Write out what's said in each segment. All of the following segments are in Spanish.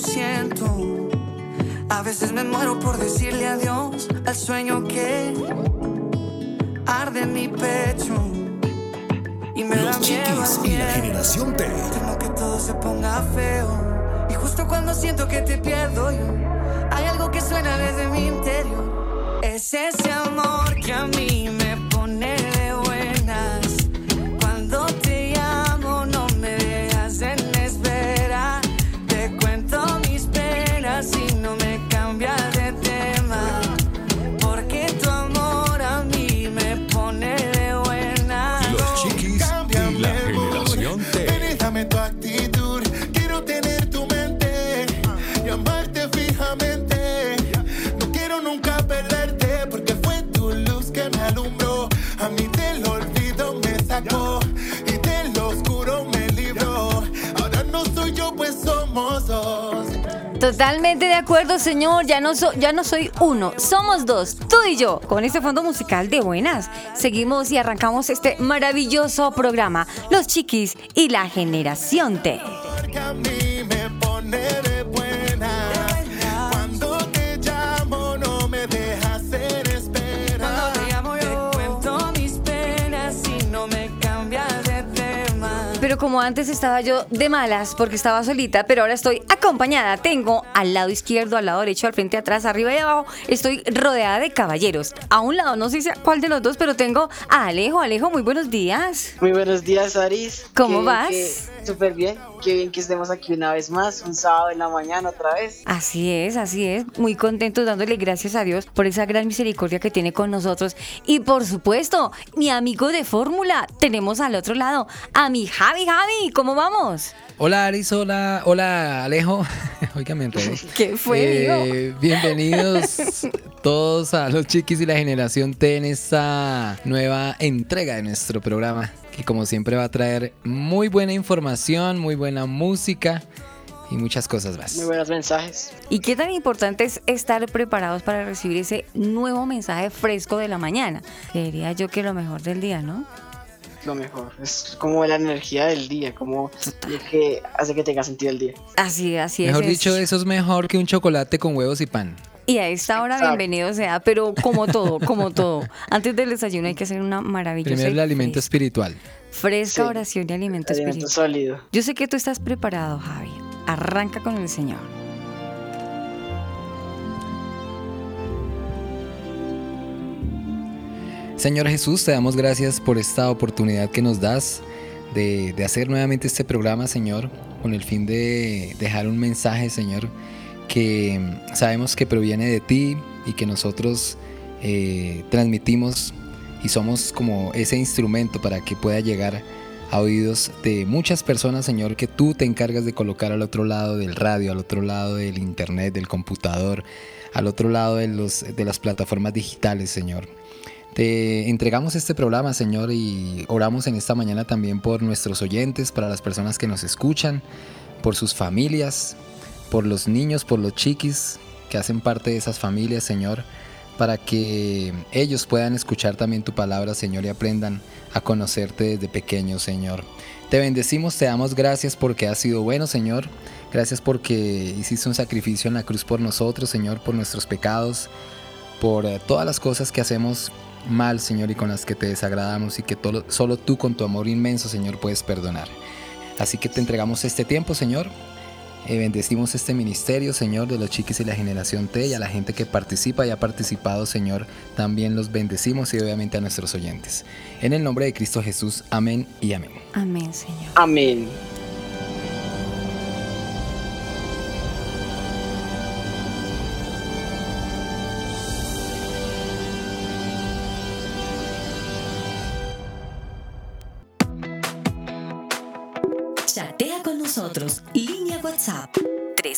Siento. A veces me muero por decirle adiós al sueño que arde en mi pecho. Y me Los da chiquis y la generación T. Temo que todo se ponga feo. Y justo cuando siento que te pierdo yo, hay algo que suena desde mi interior. Es ese amor que a mí somos dos. Totalmente de acuerdo, señor. Ya no, so- ya no soy uno, somos dos, tú y yo. Con este fondo musical de buenas, seguimos y arrancamos este maravilloso programa, Los Chiquis y la Generación T. Pero como antes estaba yo de malas porque estaba solita, pero ahora estoy acompañada. Tengo al lado izquierdo, al lado derecho, al frente, atrás, arriba y abajo. Estoy rodeada de caballeros. A un lado, no sé si- cuál de los dos, pero tengo a Alejo. Alejo, muy buenos días. Muy buenos días, Aris. ¿Cómo Qué vas? Súper bien. Qué bien que estemos aquí una vez más, un sábado en la mañana otra vez. Así es, así es. Muy contentos dándole gracias a Dios por esa gran misericordia que tiene con nosotros. Y por supuesto, mi amigo de fórmula, tenemos al otro lado a mi Javi Javi. ¿Cómo vamos? Hola Aris, hola, hola Alejo. Oiga, me enredé. ¿Qué fue, Eh, bienvenidos todos a los chiquis y la generación T en esta nueva entrega de nuestro programa, que como siempre va a traer muy buena información, muy buena música y muchas cosas más. Muy buenos mensajes. ¿Y qué tan importante es estar preparados para recibir ese nuevo mensaje fresco de la mañana? Diría yo que lo mejor del día, ¿no? Lo mejor. Es como la energía del día, como lo que hace que tenga sentido el día. Así, así Mejor es. dicho, eso es mejor que un chocolate con huevos y pan. Y a esta hora, Exacto. bienvenido sea, pero como todo, como todo. Antes del desayuno hay que hacer una maravillosa. Primero el alimento fresca- espiritual. Fresca Sí. oración y alimento Alimento espiritual. sólido. Yo sé que tú estás preparado, Javi. Arranca con el Señor. Señor Jesús, te damos gracias por esta oportunidad que nos das de, de hacer nuevamente este programa, Señor, con el fin de dejar un mensaje, Señor, que sabemos que proviene de ti y que nosotros eh, transmitimos y somos como ese instrumento para que pueda llegar a oídos de muchas personas, Señor, que tú te encargas de colocar al otro lado del radio, al otro lado del internet, del computador, al otro lado de, los, de las plataformas digitales, Señor. Te entregamos este programa, Señor, y oramos en esta mañana también por nuestros oyentes, para las personas que nos escuchan, por sus familias, por los niños, por los chiquis que hacen parte de esas familias, Señor, para que ellos puedan escuchar también tu palabra, Señor, y aprendan a conocerte desde pequeños, Señor. Te bendecimos, te damos gracias porque has sido bueno, Señor. Gracias porque hiciste un sacrificio en la cruz por nosotros, Señor, por nuestros pecados, por eh, todas las cosas que hacemos mal, Señor, y con las que te desagradamos y que todo- solo tú con tu amor inmenso, Señor, puedes perdonar. Así que te entregamos este tiempo, Señor. Eh, bendecimos este ministerio, Señor, de los chiquis y la generación T y a la gente que participa y ha participado, Señor. También los bendecimos y obviamente a nuestros oyentes. En el nombre de Cristo Jesús, amén y amén. Amén, Señor. Amén.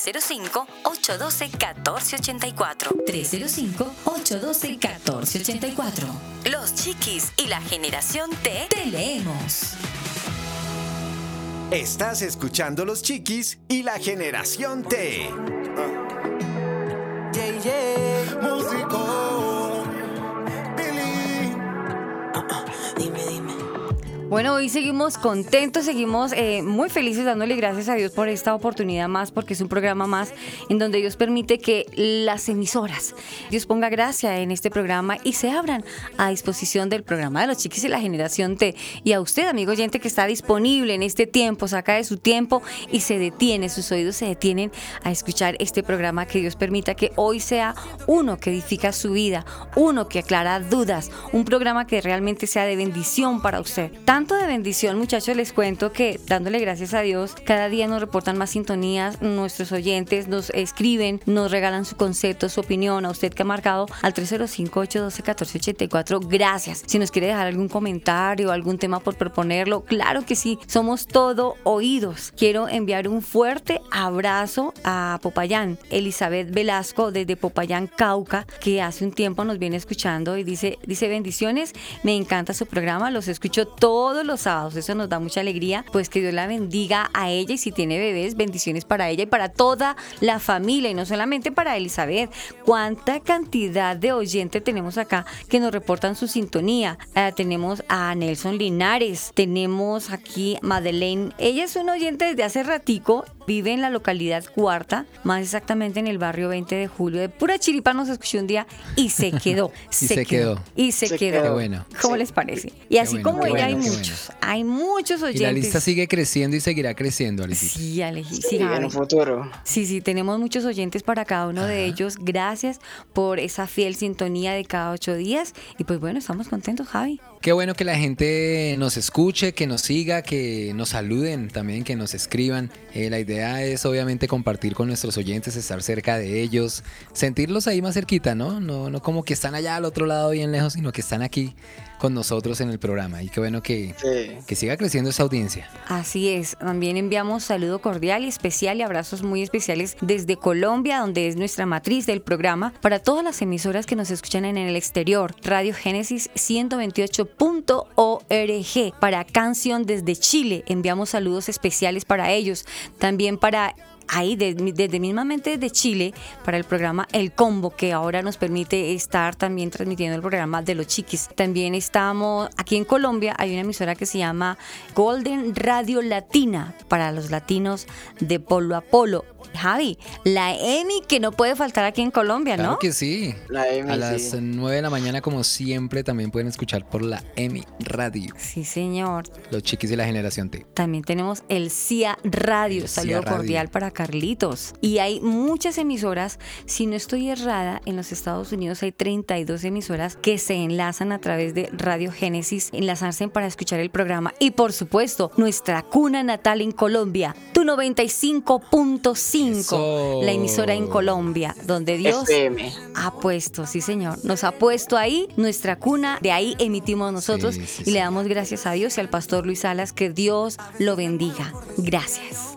305-812-1484. 305-812-1484. Los chiquis y la generación T te leemos. Estás escuchando Los Chiquis y la Generación T. Bueno, hoy seguimos contentos, seguimos eh, muy felices dándole gracias a Dios por esta oportunidad más, porque es un programa más en donde Dios permite que las emisoras, Dios ponga gracia en este programa y se abran a disposición del programa de los chiquis y la generación T. Y a usted, amigo oyente, que está disponible en este tiempo, saca de su tiempo y se detiene, sus oídos se detienen a escuchar este programa, que Dios permita que hoy sea uno que edifica su vida, uno que aclara dudas, un programa que realmente sea de bendición para usted. De bendición, muchachos, les cuento que dándole gracias a Dios, cada día nos reportan más sintonías, nuestros oyentes nos escriben, nos regalan su concepto, su opinión, a usted que ha marcado al 305-812-1484, gracias. Si nos quiere dejar algún comentario, algún tema por proponerlo, claro que sí, somos todo oídos. Quiero enviar un fuerte abrazo a Popayán, Elizabeth Velasco desde Popayán, Cauca, que hace un tiempo nos viene escuchando y dice, dice bendiciones, me encanta su programa, los escucho todos los sábados, eso nos da mucha alegría, pues que Dios la bendiga a ella y si tiene bebés, bendiciones para ella y para toda la familia y no solamente para Elizabeth. ¿Cuánta cantidad de oyentes tenemos acá que nos reportan su sintonía? Eh, tenemos a Nelson Linares, tenemos aquí Madeleine, ella es una oyente desde hace ratico, vive en la localidad Cuarta, más exactamente en el barrio 20 de julio, de pura chiripa nos escuchó un día y se quedó. Y se quedó. Y se, Se quedó. quedó. Qué bueno. ¿Cómo Sí. les parece? Y así bueno, como ella bueno, hay muchos, hay muchos oyentes. Y la lista sigue creciendo y seguirá creciendo, Alicita. Sí, Aleji, sí, en un futuro. Sí, sí, tenemos muchos oyentes para cada uno de ellos. Gracias por esa fiel sintonía de cada ocho días. Y pues bueno, estamos contentos, Javi. Qué bueno que la gente nos escuche, que nos siga, que nos saluden también, que nos escriban. Eh, la idea es obviamente compartir con nuestros oyentes, estar cerca de ellos, sentirlos ahí más cerquita, ¿no? No, no como que están allá al otro lado bien lejos, sino que están aquí con nosotros en el programa. Y qué bueno que, Sí. que siga creciendo esa audiencia. Así es, también enviamos saludo cordial y especial y abrazos muy especiales desde Colombia, donde es nuestra matriz del programa, para todas las emisoras que nos escuchan en el exterior. Radio Génesis 128.org. Para Canción desde Chile, enviamos saludos especiales para ellos. También para ahí de- desde mismamente desde Chile para el programa El Combo que ahora nos permite estar también transmitiendo el programa de los chiquis. También estamos aquí en Colombia, hay una emisora que se llama Golden Radio Latina para los latinos de Polo a Polo. Javi, la EMI que no puede faltar aquí en Colombia, Claro ¿no? que sí. La M, A sí. las 9 de la mañana, como siempre, también pueden escuchar por la EMI Radio. Sí, señor. Los chiquis de la generación T. También tenemos el CIA Radio. El Saludo CIA Radio. cordial para Carlitos. Y hay muchas emisoras, si no estoy errada, en los Estados Unidos hay 32 emisoras que se enlazan a través de Radio Génesis, enlazarse para escuchar el programa. Y por supuesto, nuestra cuna natal en Colombia, tu 95.5, Eso. la emisora en Colombia, donde Dios FM. ha puesto, sí señor, nos ha puesto ahí nuestra cuna, de ahí emitimos nosotros Sí, sí, y le damos gracias a Dios y al pastor Luis Salas, que Dios lo bendiga. Gracias.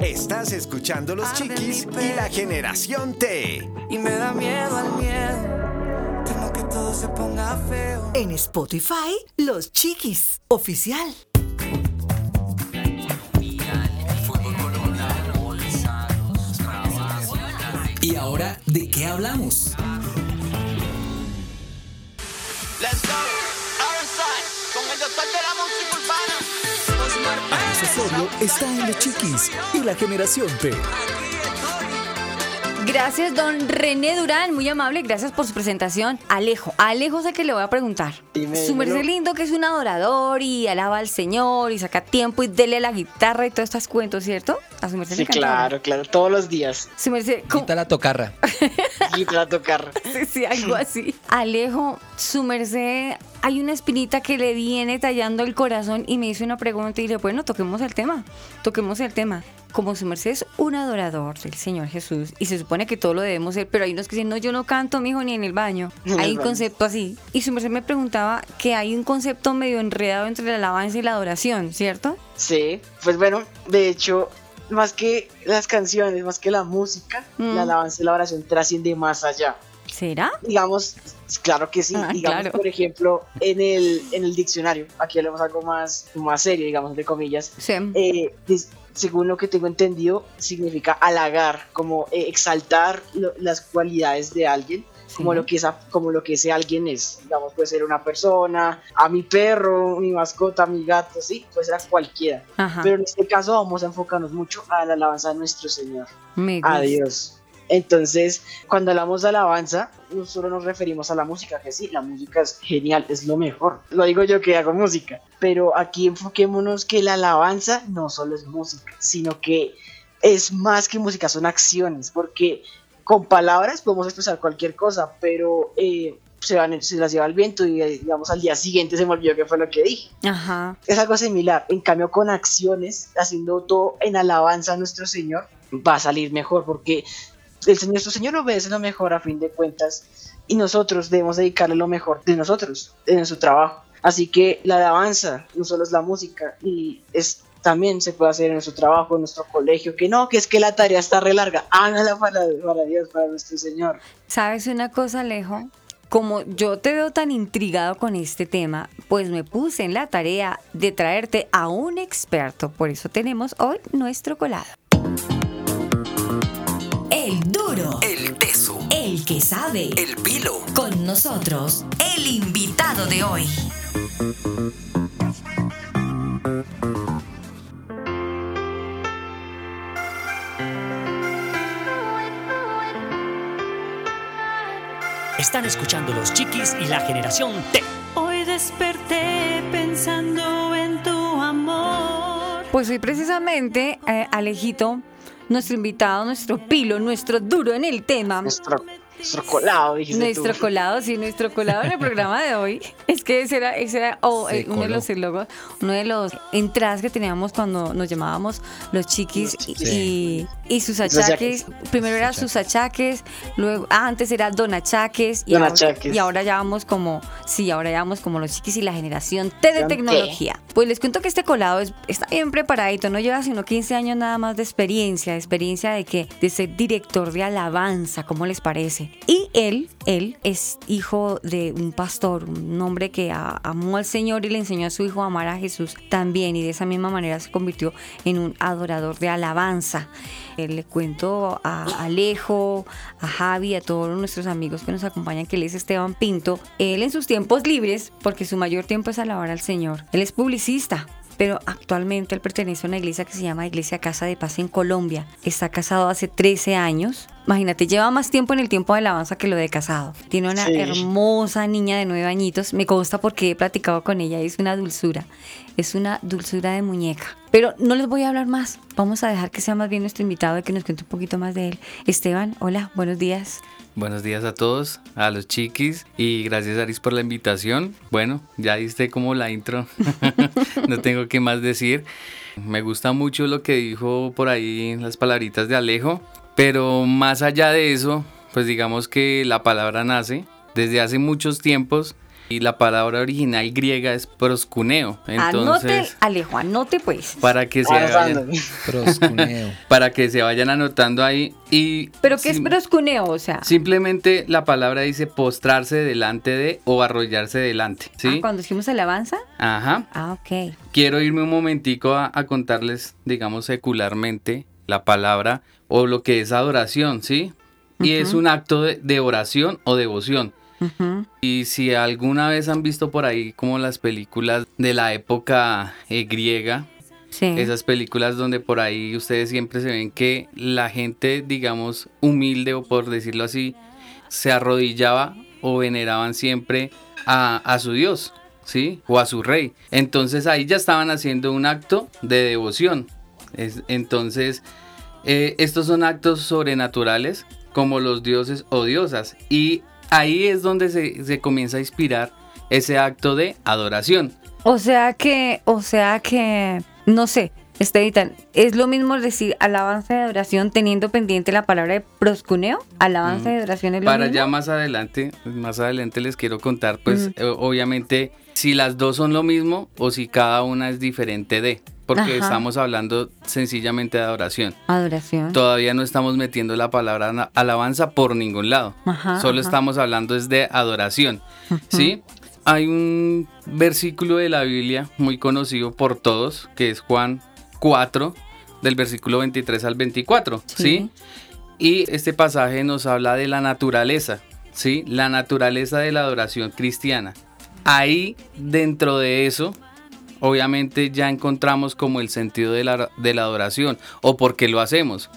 Estás escuchando Los Chiquis y la Generación T. y me da miedo al miedo. Temo que todo se ponga feo. En Spotify, Los Chiquis, oficial. ¿Y ahora de qué hablamos? Let's go. Ironside, con el doctor de la música urbana. Osorio está en los chiquis y la generación T. Gracias, don René Durán, muy amable, gracias por su presentación. Alejo, Alejo sé que le voy a preguntar. Dime, su merced lindo que es un adorador y alaba al Señor y saca tiempo y dele a la guitarra y todos estos cuentos, ¿cierto? A su merced Sí, le claro, claro. Todos los días. Su merced. Quita la tocarra. Y para tocar. Sí, sí, algo así. Alejo, su merced, hay una espinita que le viene tallando el corazón y me hizo una pregunta y dije, bueno, toquemos el tema, toquemos el tema. Como su merced es un adorador del Señor Jesús y se supone que todo lo debemos ser, pero hay unos que dicen, no, yo no canto, mijo, ni en el baño. Hay el un baño. concepto así. Y su merced me preguntaba que hay un concepto medio enredado entre la alabanza y la adoración, ¿cierto? Sí, pues bueno, de hecho, más que las canciones, más que la música, Mm. la alabanza y la oración trasciende más allá. ¿Será? Digamos, claro que sí, Ah, digamos, claro. por ejemplo, en el, en el diccionario, aquí hablamos algo más, más serio, digamos, de comillas, Sí. eh, según lo que tengo entendido, significa halagar, como eh, exaltar lo- las cualidades de alguien, como, lo que esa, como lo que ese alguien es. Digamos, puede ser una persona, a mi perro, mi mascota, mi gato, sí, puede ser a cualquiera. Ajá. Pero en este caso vamos a enfocarnos mucho a la alabanza de nuestro Señor, Me a gusta. Dios. Entonces, cuando hablamos de alabanza, no solo nos referimos a la música, que sí, la música es genial, es lo mejor. Lo digo yo que hago música. Pero aquí enfoquémonos que la alabanza no solo es música, sino que es más que música, son acciones, porque con palabras podemos expresar cualquier cosa, pero eh, se, van, se las lleva el viento y eh, digamos al día siguiente se me olvidó qué fue lo que dije. Ajá. Es algo similar, en cambio con acciones, haciendo todo en alabanza a nuestro Señor, va a salir mejor, porque el Señor, nuestro Señor obedece lo mejor a fin de cuentas, y nosotros debemos dedicarle lo mejor de nosotros, en su trabajo. Así que la alabanza no solo es la música, y es también se puede hacer en nuestro trabajo, en nuestro colegio, que no, que es que la tarea está re larga, hágala para, para Dios, para nuestro Señor. ¿Sabes una cosa, Alejo? Como yo te veo tan intrigado con este tema, pues me puse en la tarea de traerte a un experto. Por eso tenemos hoy nuestro colado. El duro. El teso. El que sabe. El pilo. Con nosotros, el invitado de hoy. Están escuchando los chiquis y la generación T. Hoy desperté pensando en tu amor. Pues hoy precisamente, eh, Alejito, nuestro invitado, nuestro pilo, nuestro duro en el tema. Nuestro, nuestro colado, dijiste Nuestro tú. colado, sí, nuestro colado en el programa de hoy. Es que ese era, ese era oh, eh, uno de los eslogos, uno de los entradas que teníamos cuando nos llamábamos los chiquis Los y, sus achaques. achaques. Primero era sus achaques, luego, ah, antes era don achaques y, Don ahora, Achaques. y ahora ya vamos como, sí, ahora ya vamos como los chiquis y la generación T de Generación T. Pues les cuento que este colado es, está bien preparadito, no lleva sino 15 años nada más de experiencia, de experiencia de que de ser director de alabanza, ¿cómo les parece? Y él, él es hijo de un pastor, un hombre que amó al Señor y le enseñó a su hijo a amar a Jesús también y de esa misma manera se convirtió en un adorador de alabanza. Eh, le cuento a Alejo, a Javi, a todos nuestros amigos que nos acompañan, que él es Esteban Pinto. Él en sus tiempos libres, porque su mayor tiempo es alabar al Señor. Él es publicista. Pero actualmente él pertenece a una iglesia que se llama Iglesia Casa de Paz en Colombia. Está casado hace 13 años. Imagínate, lleva más tiempo en el tiempo de alabanza que lo de casado. Tiene una Sí. hermosa niña de 9 añitos. Me consta porque he platicado con ella. Es una dulzura. Es una dulzura de muñeca. Pero no les voy a hablar más. Vamos a dejar que sea más bien nuestro invitado y que nos cuente un poquito más de él. Esteban, hola, buenos días. Buenos días a todos, a los chiquis y gracias Aris por la invitación. Bueno, ya diste como la intro, no tengo que más decir. Me gusta mucho lo que dijo por ahí las palabritas de Alejo, pero más allá de eso, pues digamos que la palabra nace desde hace muchos tiempos y la palabra original griega es proscuneo. anote, Entonces, Alejo, anote pues. para que se vayan, Proscuneo. para que se vayan anotando ahí y ¿Pero qué es proscuneo? O sea, Simplemente la palabra dice postrarse delante de o arrollarse delante, ah, ¿sí? cuando dijimos alabanza. Ajá. Ah, ok. Quiero irme un momentico a, a contarles, digamos, secularmente la palabra o lo que es adoración, ¿sí? Y es un acto de, de oración o devoción. Y si alguna vez han visto por ahí como las películas de la época eh, griega, Sí. esas películas donde por ahí ustedes siempre se ven que la gente, digamos, humilde o por decirlo así, se arrodillaba o veneraban siempre a, a su Dios, ¿sí? O a su rey. Entonces ahí ya estaban haciendo un acto de devoción. Es- entonces, eh, estos son actos sobrenaturales como los dioses o diosas. Y ahí es donde se, se comienza a inspirar ese acto de adoración. O sea que, o sea que, no sé, Estevita, ¿es lo mismo decir alabanza de adoración teniendo pendiente la palabra de proscuneo? ¿Alabanza de adoración es lo Para mismo? ya más adelante, más adelante les quiero contar, pues Mm. eh, obviamente si las dos son lo mismo o si cada una es diferente de. Porque Ajá. estamos hablando sencillamente de adoración. Adoración. Todavía no estamos metiendo la palabra alabanza por ningún lado. Ajá, Solo ajá. estamos hablando es de adoración. ¿Sí? Hay un versículo de la Biblia muy conocido por todos, que es Juan 4, del versículo 23 al 24. ¿Sí? Y este pasaje nos habla de la naturaleza, ¿sí? La naturaleza de la adoración cristiana. Ahí, dentro de eso, obviamente ya encontramos como el sentido de la, de la adoración o por qué lo hacemos.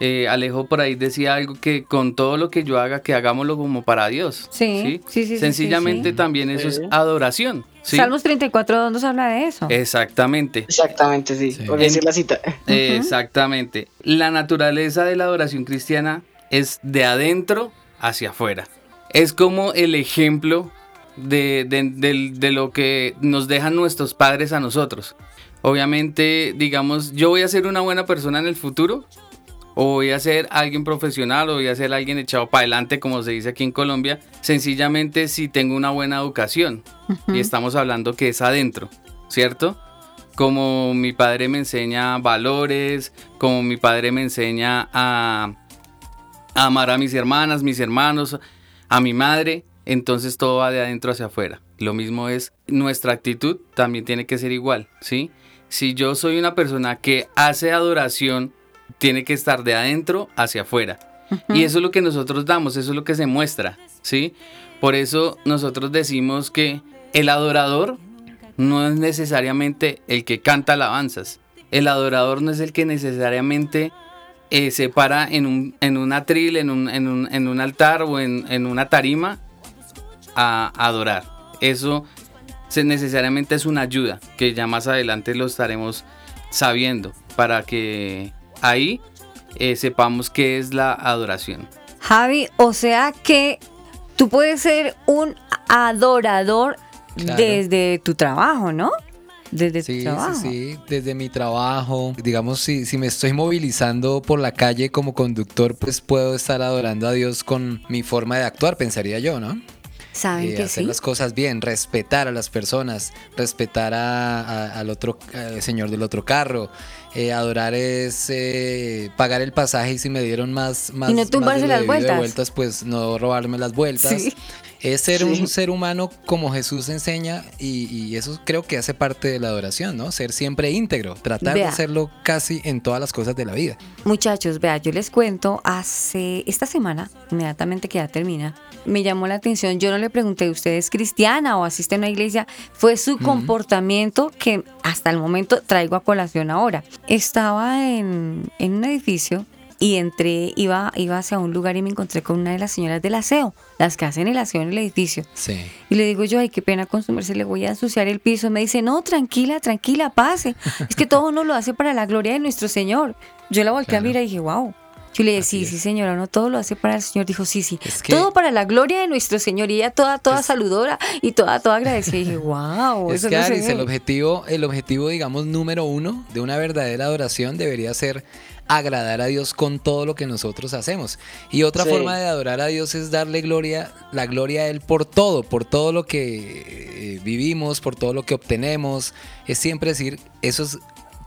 Eh, Alejo por ahí decía algo que con todo lo que yo haga, que hagámoslo como para Dios. Sí, sí, sí, sí, Sencillamente sí, sí. también eso es adoración. ¿sí? Salmos 34 nos habla de eso. Exactamente. Exactamente, sí. Voy a decir la cita. Eh, Exactamente. La naturaleza de la adoración cristiana es de adentro hacia afuera. Es como el ejemplo de, de- del- de lo que nos dejan nuestros padres a nosotros. Obviamente, digamos, yo voy a ser una buena persona en el futuro, o voy a ser alguien profesional, o voy a ser alguien echado para adelante, como se dice aquí en Colombia, sencillamente si tengo una buena educación. Y estamos hablando que es adentro, ¿cierto? Como mi padre me enseña valores, como mi padre me enseña a, a amar a mis hermanas, mis hermanos, a mi madre, entonces todo va de adentro hacia afuera. Lo mismo es nuestra actitud, también tiene que ser igual, ¿sí? Si yo soy una persona que hace adoración, tiene que estar de adentro hacia afuera. Y eso es lo que nosotros damos, eso es lo que se muestra, ¿sí? Por eso nosotros decimos que el adorador no es necesariamente el que canta alabanzas. El adorador no es el que necesariamente eh, se para en un, en un atril, en un, en un, en un altar o en, en una tarima a adorar. Eso se- necesariamente es una ayuda, que ya más adelante lo estaremos sabiendo, para que ahí eh, sepamos qué es la adoración. Javi, o sea que tú puedes ser un adorador Claro. desde tu trabajo, ¿no? Desde tu trabajo. sí, sí, desde mi trabajo, digamos, si, si me estoy movilizando por la calle como conductor, pues puedo estar adorando a Dios con mi forma de actuar, pensaría yo, ¿no? ¿Saben Eh, que hacer sí? las cosas bien, respetar a las personas, respetar a- a- al otro al señor del otro carro. Eh, adorar es eh, pagar el pasaje y si me dieron más, más, no más de las de vueltas. vueltas, pues no robarme las vueltas. Sí. Es ser Sí. un ser humano como Jesús enseña y, y eso creo que hace parte de la adoración, ¿no? Ser siempre íntegro, tratar Vea. de hacerlo casi en todas las cosas de la vida. Muchachos, vea, yo les cuento, hace esta semana, inmediatamente que ya termina, me llamó la atención, yo no le pregunté, ¿usted es cristiana o asiste a una iglesia? Fue su comportamiento que hasta el momento traigo a colación ahora. Estaba en, en un edificio y entré, iba, iba hacia un lugar y me encontré con una de las señoras del aseo, las que hacen el aseo en el edificio. Sí. Y le digo yo, ay, qué pena consumirse, le voy a ensuciar el piso. Me dice, no, tranquila, tranquila, pase. Es que todo uno lo hace para la gloria de nuestro Señor. Yo la volteé a mirar y dije, wow. Yo le dije, sí, sí, señora, no todo lo hace para el Señor. Dijo, sí, sí, que- todo para la gloria de nuestro Señor. Y ella toda, toda saludora y toda, toda agradecida. Y dije, wow, Es eso que no se Aris, el ve". objetivo, el objetivo, digamos, número uno de una verdadera adoración debería ser agradar a Dios con todo lo que nosotros hacemos. Y otra Sí. forma de adorar a Dios es darle gloria, la gloria a Él por todo, por todo lo que eh, vivimos, por todo lo que obtenemos. Es siempre decir, eso es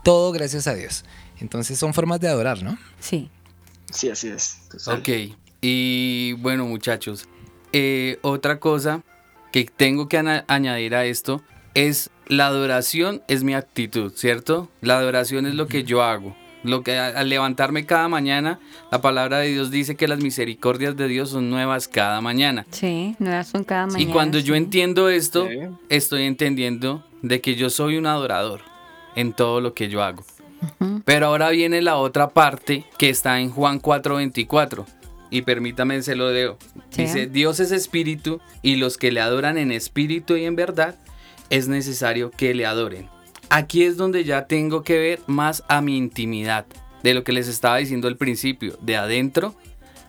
todo gracias a Dios. Entonces son formas de adorar, ¿no? Sí. Sí, así es. Ok, y bueno muchachos, eh, otra cosa que tengo que añadir a esto es la adoración es mi actitud, ¿cierto? La adoración es lo que yo hago. Lo que al levantarme cada mañana, la palabra de Dios dice que las misericordias de Dios son nuevas cada mañana. Sí, nuevas son cada mañana. Y cuando yo entiendo esto, estoy entendiendo de que yo soy un adorador en todo lo que yo hago. Pero ahora viene la otra parte que está en Juan 4:24. Y permítame, se lo leo. Sí. Dice, Dios es espíritu y los que le adoran en espíritu y en verdad es necesario que le adoren. Aquí es donde ya tengo que ver más a mi intimidad, de lo que les estaba diciendo al principio, de adentro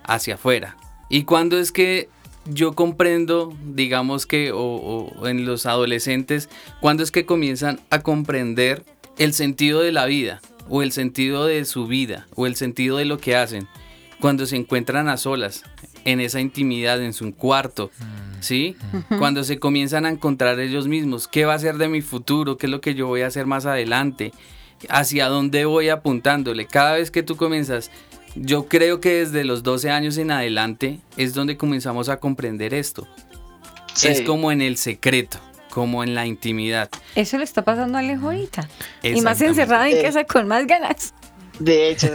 hacia afuera. Y cuando es que yo comprendo, digamos que, o, o en los adolescentes, cuando es que comienzan a comprender el sentido de la vida, o el sentido de su vida, o el sentido de lo que hacen, cuando se encuentran a solas, en esa intimidad, en su cuarto, ¿sí? Cuando se comienzan a encontrar ellos mismos, ¿qué va a ser de mi futuro? ¿Qué es lo que yo voy a hacer más adelante? hacia dónde voy apuntándole. Cada vez que tú comienzas, yo creo que desde los 12 años en adelante es donde comenzamos a comprender esto. Sí. Es como en el secreto, como en la intimidad. Eso le está pasando a Alejo ahorita. Y más encerrada en Eh. casa con más ganas. De hecho,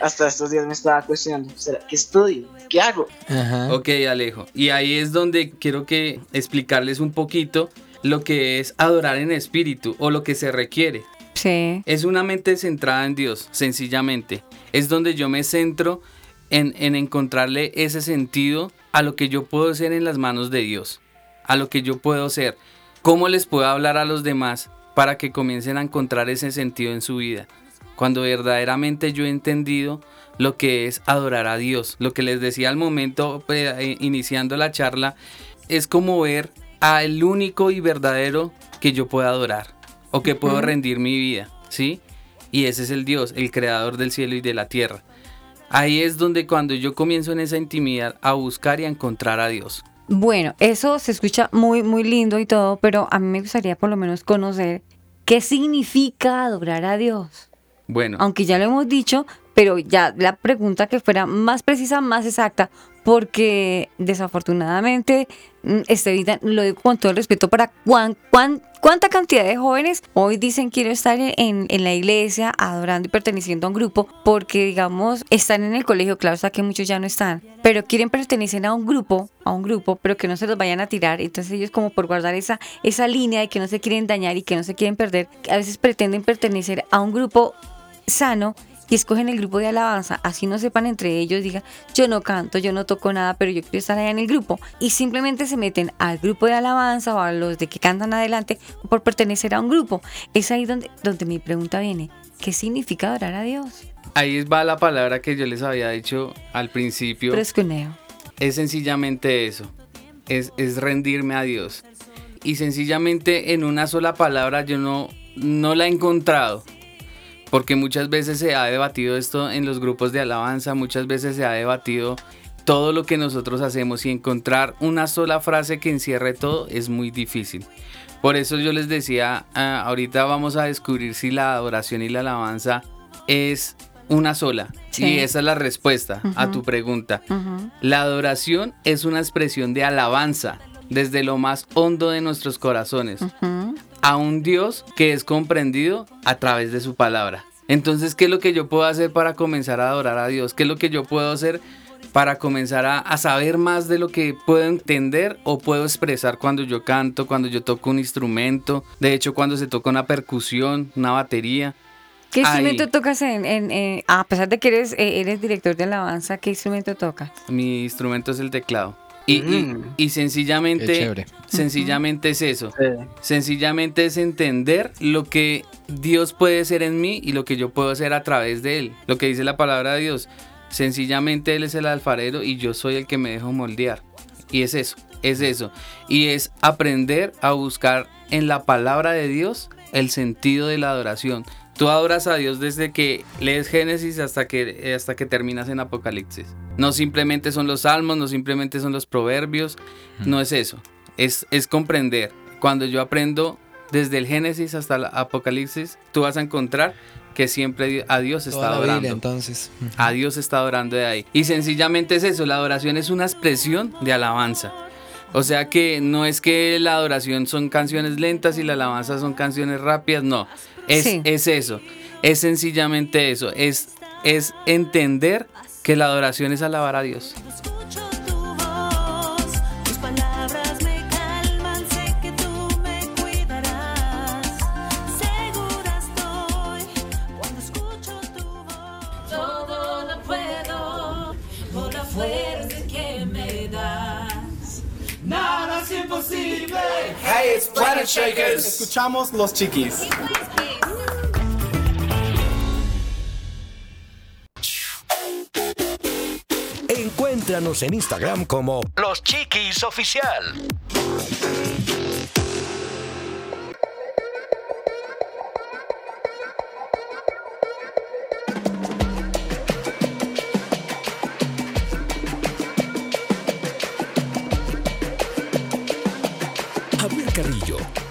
hasta, estos días me estaba cuestionando, ¿será que estudio? ¿Qué hago? Ajá. Ok, Alejo. Y ahí es donde quiero que explicarles un poquito lo que es adorar en espíritu o lo que se requiere. Sí. Es una mente centrada en Dios, sencillamente. Es donde yo me centro en, en encontrarle ese sentido a lo que yo puedo ser en las manos de Dios, a lo que yo puedo ser. ¿Cómo les puedo hablar a los demás para que comiencen a encontrar ese sentido en su vida? Cuando verdaderamente yo he entendido lo que es adorar a Dios. Lo que les decía al momento, eh, iniciando la charla, es como ver al único y verdadero que yo pueda adorar o que puedo rendir mi vida, ¿sí? Y ese es el Dios, el creador del cielo y de la tierra. Ahí es donde cuando yo comienzo en esa intimidad a buscar y a encontrar a Dios. Bueno, eso se escucha muy, muy lindo y todo, pero a mí me gustaría por lo menos conocer qué significa adorar a Dios. Bueno, Aunque ya lo hemos dicho, pero ya la pregunta que fuera más precisa, más exacta, porque desafortunadamente, mm, Estevita, lo digo con todo el respeto para cuán, cuán- cuánta cantidad de jóvenes hoy dicen quiero estar en, en la iglesia adorando y perteneciendo a un grupo, porque digamos, están en el colegio, claro está que muchos ya no están, pero quieren pertenecer a un grupo, a un grupo, pero que no se los vayan a tirar, entonces ellos como por guardar esa, esa línea de que no se quieren dañar y que no se quieren perder, a veces pretenden pertenecer a un grupo sano y escogen el grupo de alabanza, así no sepan entre ellos, digan, yo no canto, yo no toco nada, pero yo quiero estar allá en el grupo. Y simplemente se meten al grupo de alabanza o a los de que cantan adelante por pertenecer a un grupo. Es ahí donde, donde mi pregunta viene, ¿qué significa adorar a Dios? ahí va la palabra que yo les había dicho al principio. Prescuneo. Es sencillamente eso. Es, es rendirme a Dios. Y sencillamente en una sola palabra yo no, no la he encontrado. Porque muchas veces se ha debatido esto en los grupos de alabanza, muchas veces se ha debatido todo lo que nosotros hacemos y encontrar una sola frase que encierre todo es muy difícil. Por eso yo les decía, ah, ahorita vamos a descubrir si la adoración y la alabanza es una sola. Sí. Y esa es la respuesta a tu pregunta. La adoración es una expresión de alabanza desde lo más hondo de nuestros corazones Ujú. A un Dios que es comprendido a través de su palabra. Entonces, ¿qué es lo que yo puedo hacer para comenzar a adorar a Dios? ¿Qué es lo que yo puedo hacer para comenzar a, a saber más de lo que puedo entender o puedo expresar cuando yo canto, cuando yo toco un instrumento? De hecho, cuando se toca una percusión, una batería. ¿Qué Ahí. instrumento tocas en, en- en- a pesar de que eres, eh, eres director de alabanza, qué instrumento tocas? Mi instrumento es el teclado. Y, y- Mm. y sencillamente, sencillamente es eso. Sí. Sencillamente es entender lo que Dios puede ser en mí y lo que yo puedo hacer a través de Él. Lo que dice la palabra de Dios. Sencillamente Él es el alfarero y yo soy el que me dejo moldear. Y es eso, es eso. Y es aprender a buscar en la palabra de Dios el sentido de la adoración. Tú adoras a Dios desde que lees Génesis hasta que, hasta que terminas en Apocalipsis. No simplemente son los salmos, no simplemente son los proverbios, no es eso. Es, es comprender. Cuando yo aprendo desde el Génesis hasta el Apocalipsis, tú vas a encontrar que siempre a Dios está Toda la adorando. Biblia, entonces. A Dios está adorando de ahí. Y sencillamente es eso, la adoración es una expresión de alabanza. O sea que no es que la adoración son canciones lentas y la alabanza son canciones rápidas, no. Es, Sí. es eso, es sencillamente eso, es, es entender que la adoración es alabar a Dios. Hey, it's Planet Shakers. Escuchamos los chiquis. Encuéntranos en Instagram como Los Chiquis Oficial.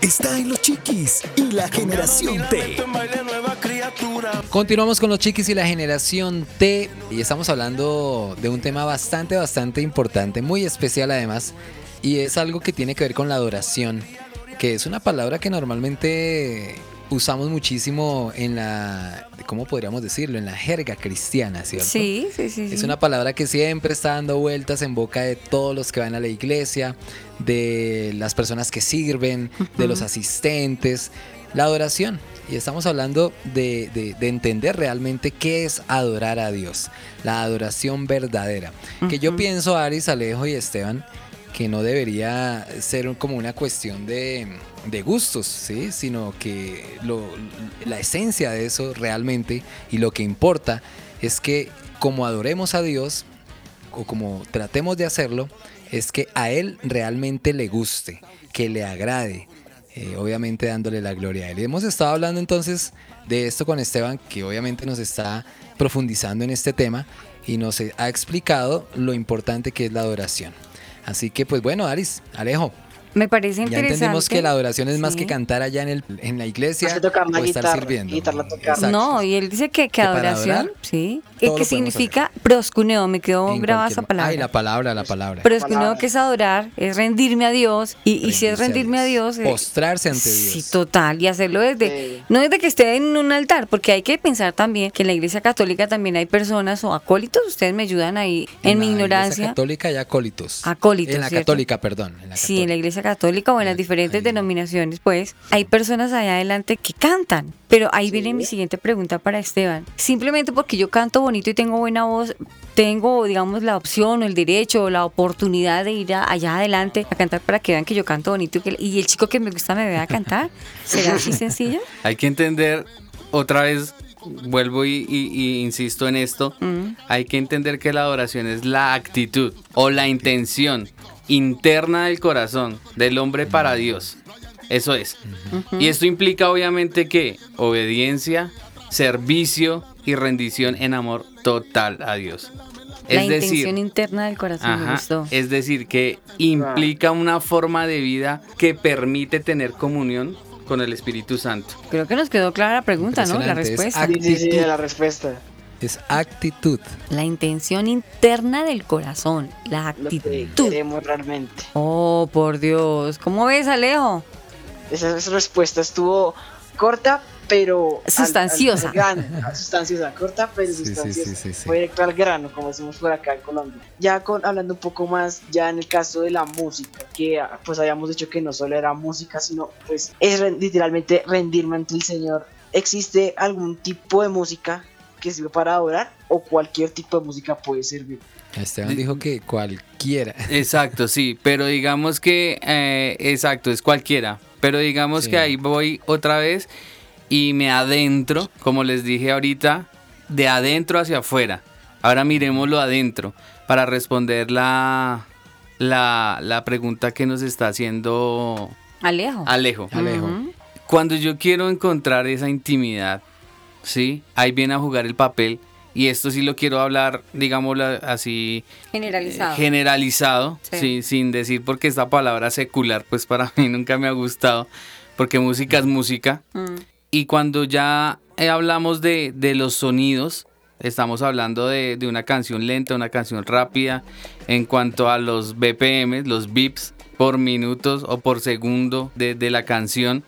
Está en Los Chiquis y la generación T. Continuamos con los chiquis y la generación T y estamos hablando de un tema bastante, bastante importante, muy especial además, y es algo que tiene que ver con la adoración, que es una palabra que normalmente usamos muchísimo en la, ¿cómo podríamos decirlo? En la jerga cristiana, ¿cierto? Sí, sí, sí. Es sí. una palabra que siempre está dando vueltas en boca de todos los que van a la iglesia, de las personas que sirven, de los asistentes, la adoración. Y estamos hablando de, de- de entender realmente qué es adorar a Dios, la adoración verdadera. Que yo pienso, Aris, Alejo y Esteban, que no debería ser como una cuestión de, gustos, ¿sí? sino que la esencia de eso realmente y lo que importa es que como adoremos a Dios o como tratemos de hacerlo, es que a Él realmente le guste, que le agrade, eh, obviamente dándole la gloria a Él. Y hemos estado hablando entonces de esto con Esteban, que obviamente nos está profundizando en este tema y nos ha explicado lo importante que es la adoración. Así que pues bueno, Aris, Alejo, Me parece ya interesante. entendemos que la adoración es más Sí. que cantar allá en, el, en la iglesia tocar la o estar guitarra, sirviendo. guitarra tocar. Exacto. No, y él dice que, que adoración, adorar, sí, todo que significa proscuneo, me quedó En grabada esa palabra. Ay, la palabra, la palabra. Proscuneo palabra. que es adorar, es rendirme a Dios, y, y si es rendirme a Dios. Eh, Postrarse ante Sí, Dios. total, y hacerlo desde, Sí. no desde que esté en un altar, porque hay que pensar también que en la iglesia católica también hay personas o acólitos, ustedes me ayudan ahí en mi la iglesia ignorancia. católica y acólitos. Acólitos, En la ¿cierto? católica, perdón. en la Sí, en la católica. iglesia católica o en las diferentes ahí. denominaciones, pues, hay personas allá adelante que cantan. Pero ahí viene mi siguiente pregunta para Esteban. Simplemente porque yo canto bonito y tengo buena voz, tengo, digamos, la opción o el derecho o la oportunidad de ir a- allá adelante a cantar para que vean que yo canto bonito y, que, y el chico que me gusta me vea cantar. ¿Será así sencillo? Hay que entender, otra vez, vuelvo y, y- y insisto en esto, Mm. hay que entender que la adoración es la actitud o la intención interna del corazón del hombre para Dios. Eso es. Y esto implica obviamente que obediencia, servicio y rendición en amor total a Dios. la Es decir, intención interna del corazón me Ajá, gustó. es decir, que implica una forma de vida que permite tener comunión con el Espíritu Santo. Creo que nos quedó clara la pregunta, ¿no? La respuesta. ac- Sí, sí, sí, Actitud. la respuesta. Es actitud. La intención interna del corazón, la Lo que actitud. queremos realmente. Oh, por Dios. ¿Cómo ves, Alejo? Esa, esa respuesta estuvo corta, pero. al- Sustanciosa. al grano. sustanciosa, corta, pero Sí, sí, sustanciosa. sí, sí, sí. Fue directo al grano, como decimos por acá en Colombia. Ya con, hablando un poco más, ya en el caso de la música, que ah, pues habíamos dicho que no solo era música, sino pues es literalmente rendirme ante el Señor. ¿Existe algún tipo de música que sirve para adorar o cualquier tipo de música puede servir? Esteban dijo que cualquiera. Exacto, sí, pero digamos que, eh, exacto, es cualquiera, pero digamos Sí. que ahí voy otra vez y me adentro, como les dije ahorita, de adentro hacia afuera. Ahora miremoslo adentro para responder la, la, la pregunta que nos está haciendo Alejo. Alejo. Alejo. Cuando yo quiero encontrar esa intimidad, ¿sí? Ahí viene a jugar el papel. Y esto sí lo quiero hablar, digámoslo así, Generalizado. eh, generalizado, Sí. sí, sin decir porque esta palabra secular, pues para mí nunca me ha gustado, porque música es música. Mm. Y cuando ya eh, hablamos de, de los sonidos, estamos hablando de, de una canción lenta, una canción rápida, en cuanto a los BPM, los bips por minutos o por segundo de, de la canción.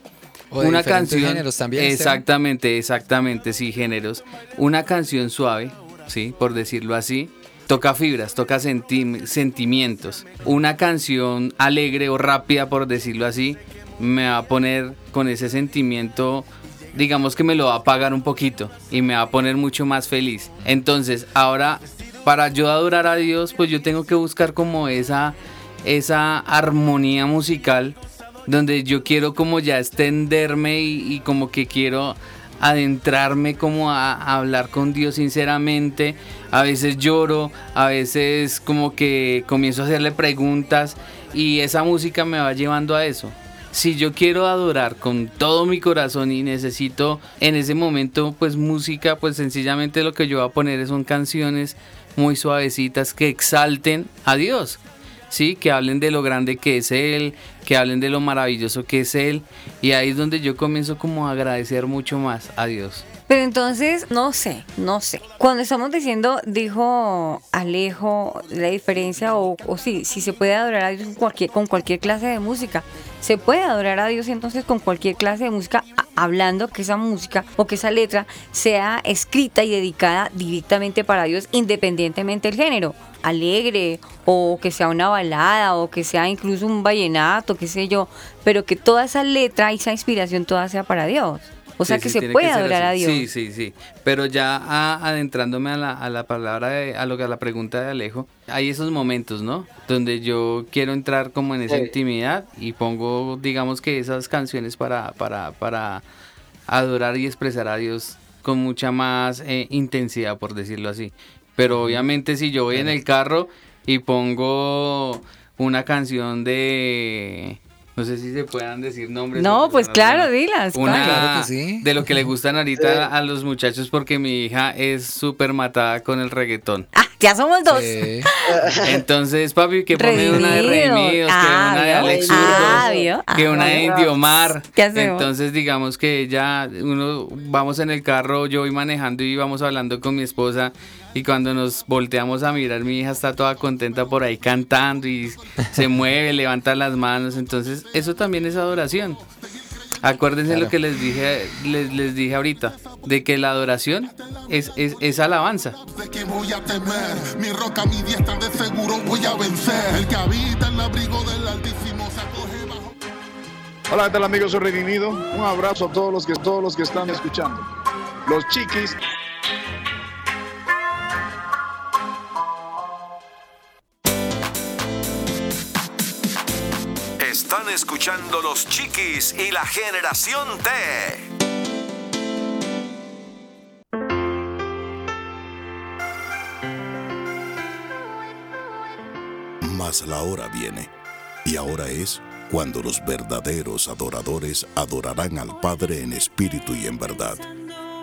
O de diferentes géneros también, Esteban. Exactamente, exactamente, sí, géneros. Una canción suave, sí, por decirlo así. Toca fibras, toca senti- sentimientos. Una canción alegre o rápida, por decirlo así, me va a poner con ese sentimiento, digamos que me lo va a apagar un poquito y me va a poner mucho más feliz. Entonces, ahora, para yo adorar a Dios, pues yo tengo que buscar como esa, esa armonía musical donde yo quiero como ya extenderme y, como que quiero adentrarme como a, a hablar con Dios sinceramente. A veces lloro, a veces como que comienzo a hacerle preguntas y esa música me va llevando a eso. Si yo quiero adorar con todo mi corazón y necesito en ese momento pues música, pues sencillamente lo que yo voy a poner son canciones muy suavecitas que exalten a Dios. Sí, que hablen de lo grande que es Él, que hablen de lo maravilloso que es Él. Y ahí es donde yo comienzo como a agradecer mucho más a Dios. Pero entonces, no sé, no sé. Cuando estamos diciendo, dijo Alejo, la diferencia, o, sí, si se puede adorar a Dios con cualquier, con cualquier clase de música. Se puede adorar a Dios entonces con cualquier clase de música, hablando que esa música o que esa letra sea escrita y dedicada directamente para Dios, independientemente del género. Alegre, o que sea una balada, o que sea incluso un vallenato, qué sé yo. Pero que toda esa letra y esa inspiración toda sea para Dios. O sea Sí, que sí, se puede ser adorar a. Dios. Sí, sí, sí. Pero ya a- adentrándome a la, a la palabra, de- a lo que a la pregunta de Alejo, hay esos momentos, ¿no? Donde yo quiero entrar como en esa Sí. intimidad y pongo, digamos que esas canciones para, para, para adorar y expresar a Dios con mucha más eh, intensidad, por decirlo así. Pero obviamente si yo voy en el carro y pongo una canción de... No sé si se puedan decir nombres. No, pues claro, dilas, Una Claro que sí. de lo que le gustan ahorita a los muchachos porque mi hija es súper matada con el reggaetón. Ah, ya somos dos. Sí. Entonces, papi, que pone una de Redimidos. Redimidos, que Ah, una de. Alex Ah, Zurdo, ¿vio? que Ah, una de bueno. Indiomar. Entonces, digamos que ya uno vamos en el carro, yo voy manejando y vamos hablando con mi esposa y cuando nos volteamos a mirar, mi hija está toda contenta por ahí cantando y se mueve, levanta las manos. Entonces, eso también es adoración. Acuérdense Claro. lo que les dije, les, les dije ahorita, de que la adoración es, es, es alabanza. ¿De qué voy a temer? Mi roca, mi diestra, de seguro voy a vencer. El que habita el abrigo del Altísimo se acoge bajo. Hola, ¿qué tal amigos? Soy Redimido. Un abrazo a todos los que, todos los que están escuchando. Los chiquis. Están escuchando los chiquis y la generación T. Mas la hora viene, y ahora es cuando los verdaderos adoradores adorarán al Padre en espíritu y en verdad,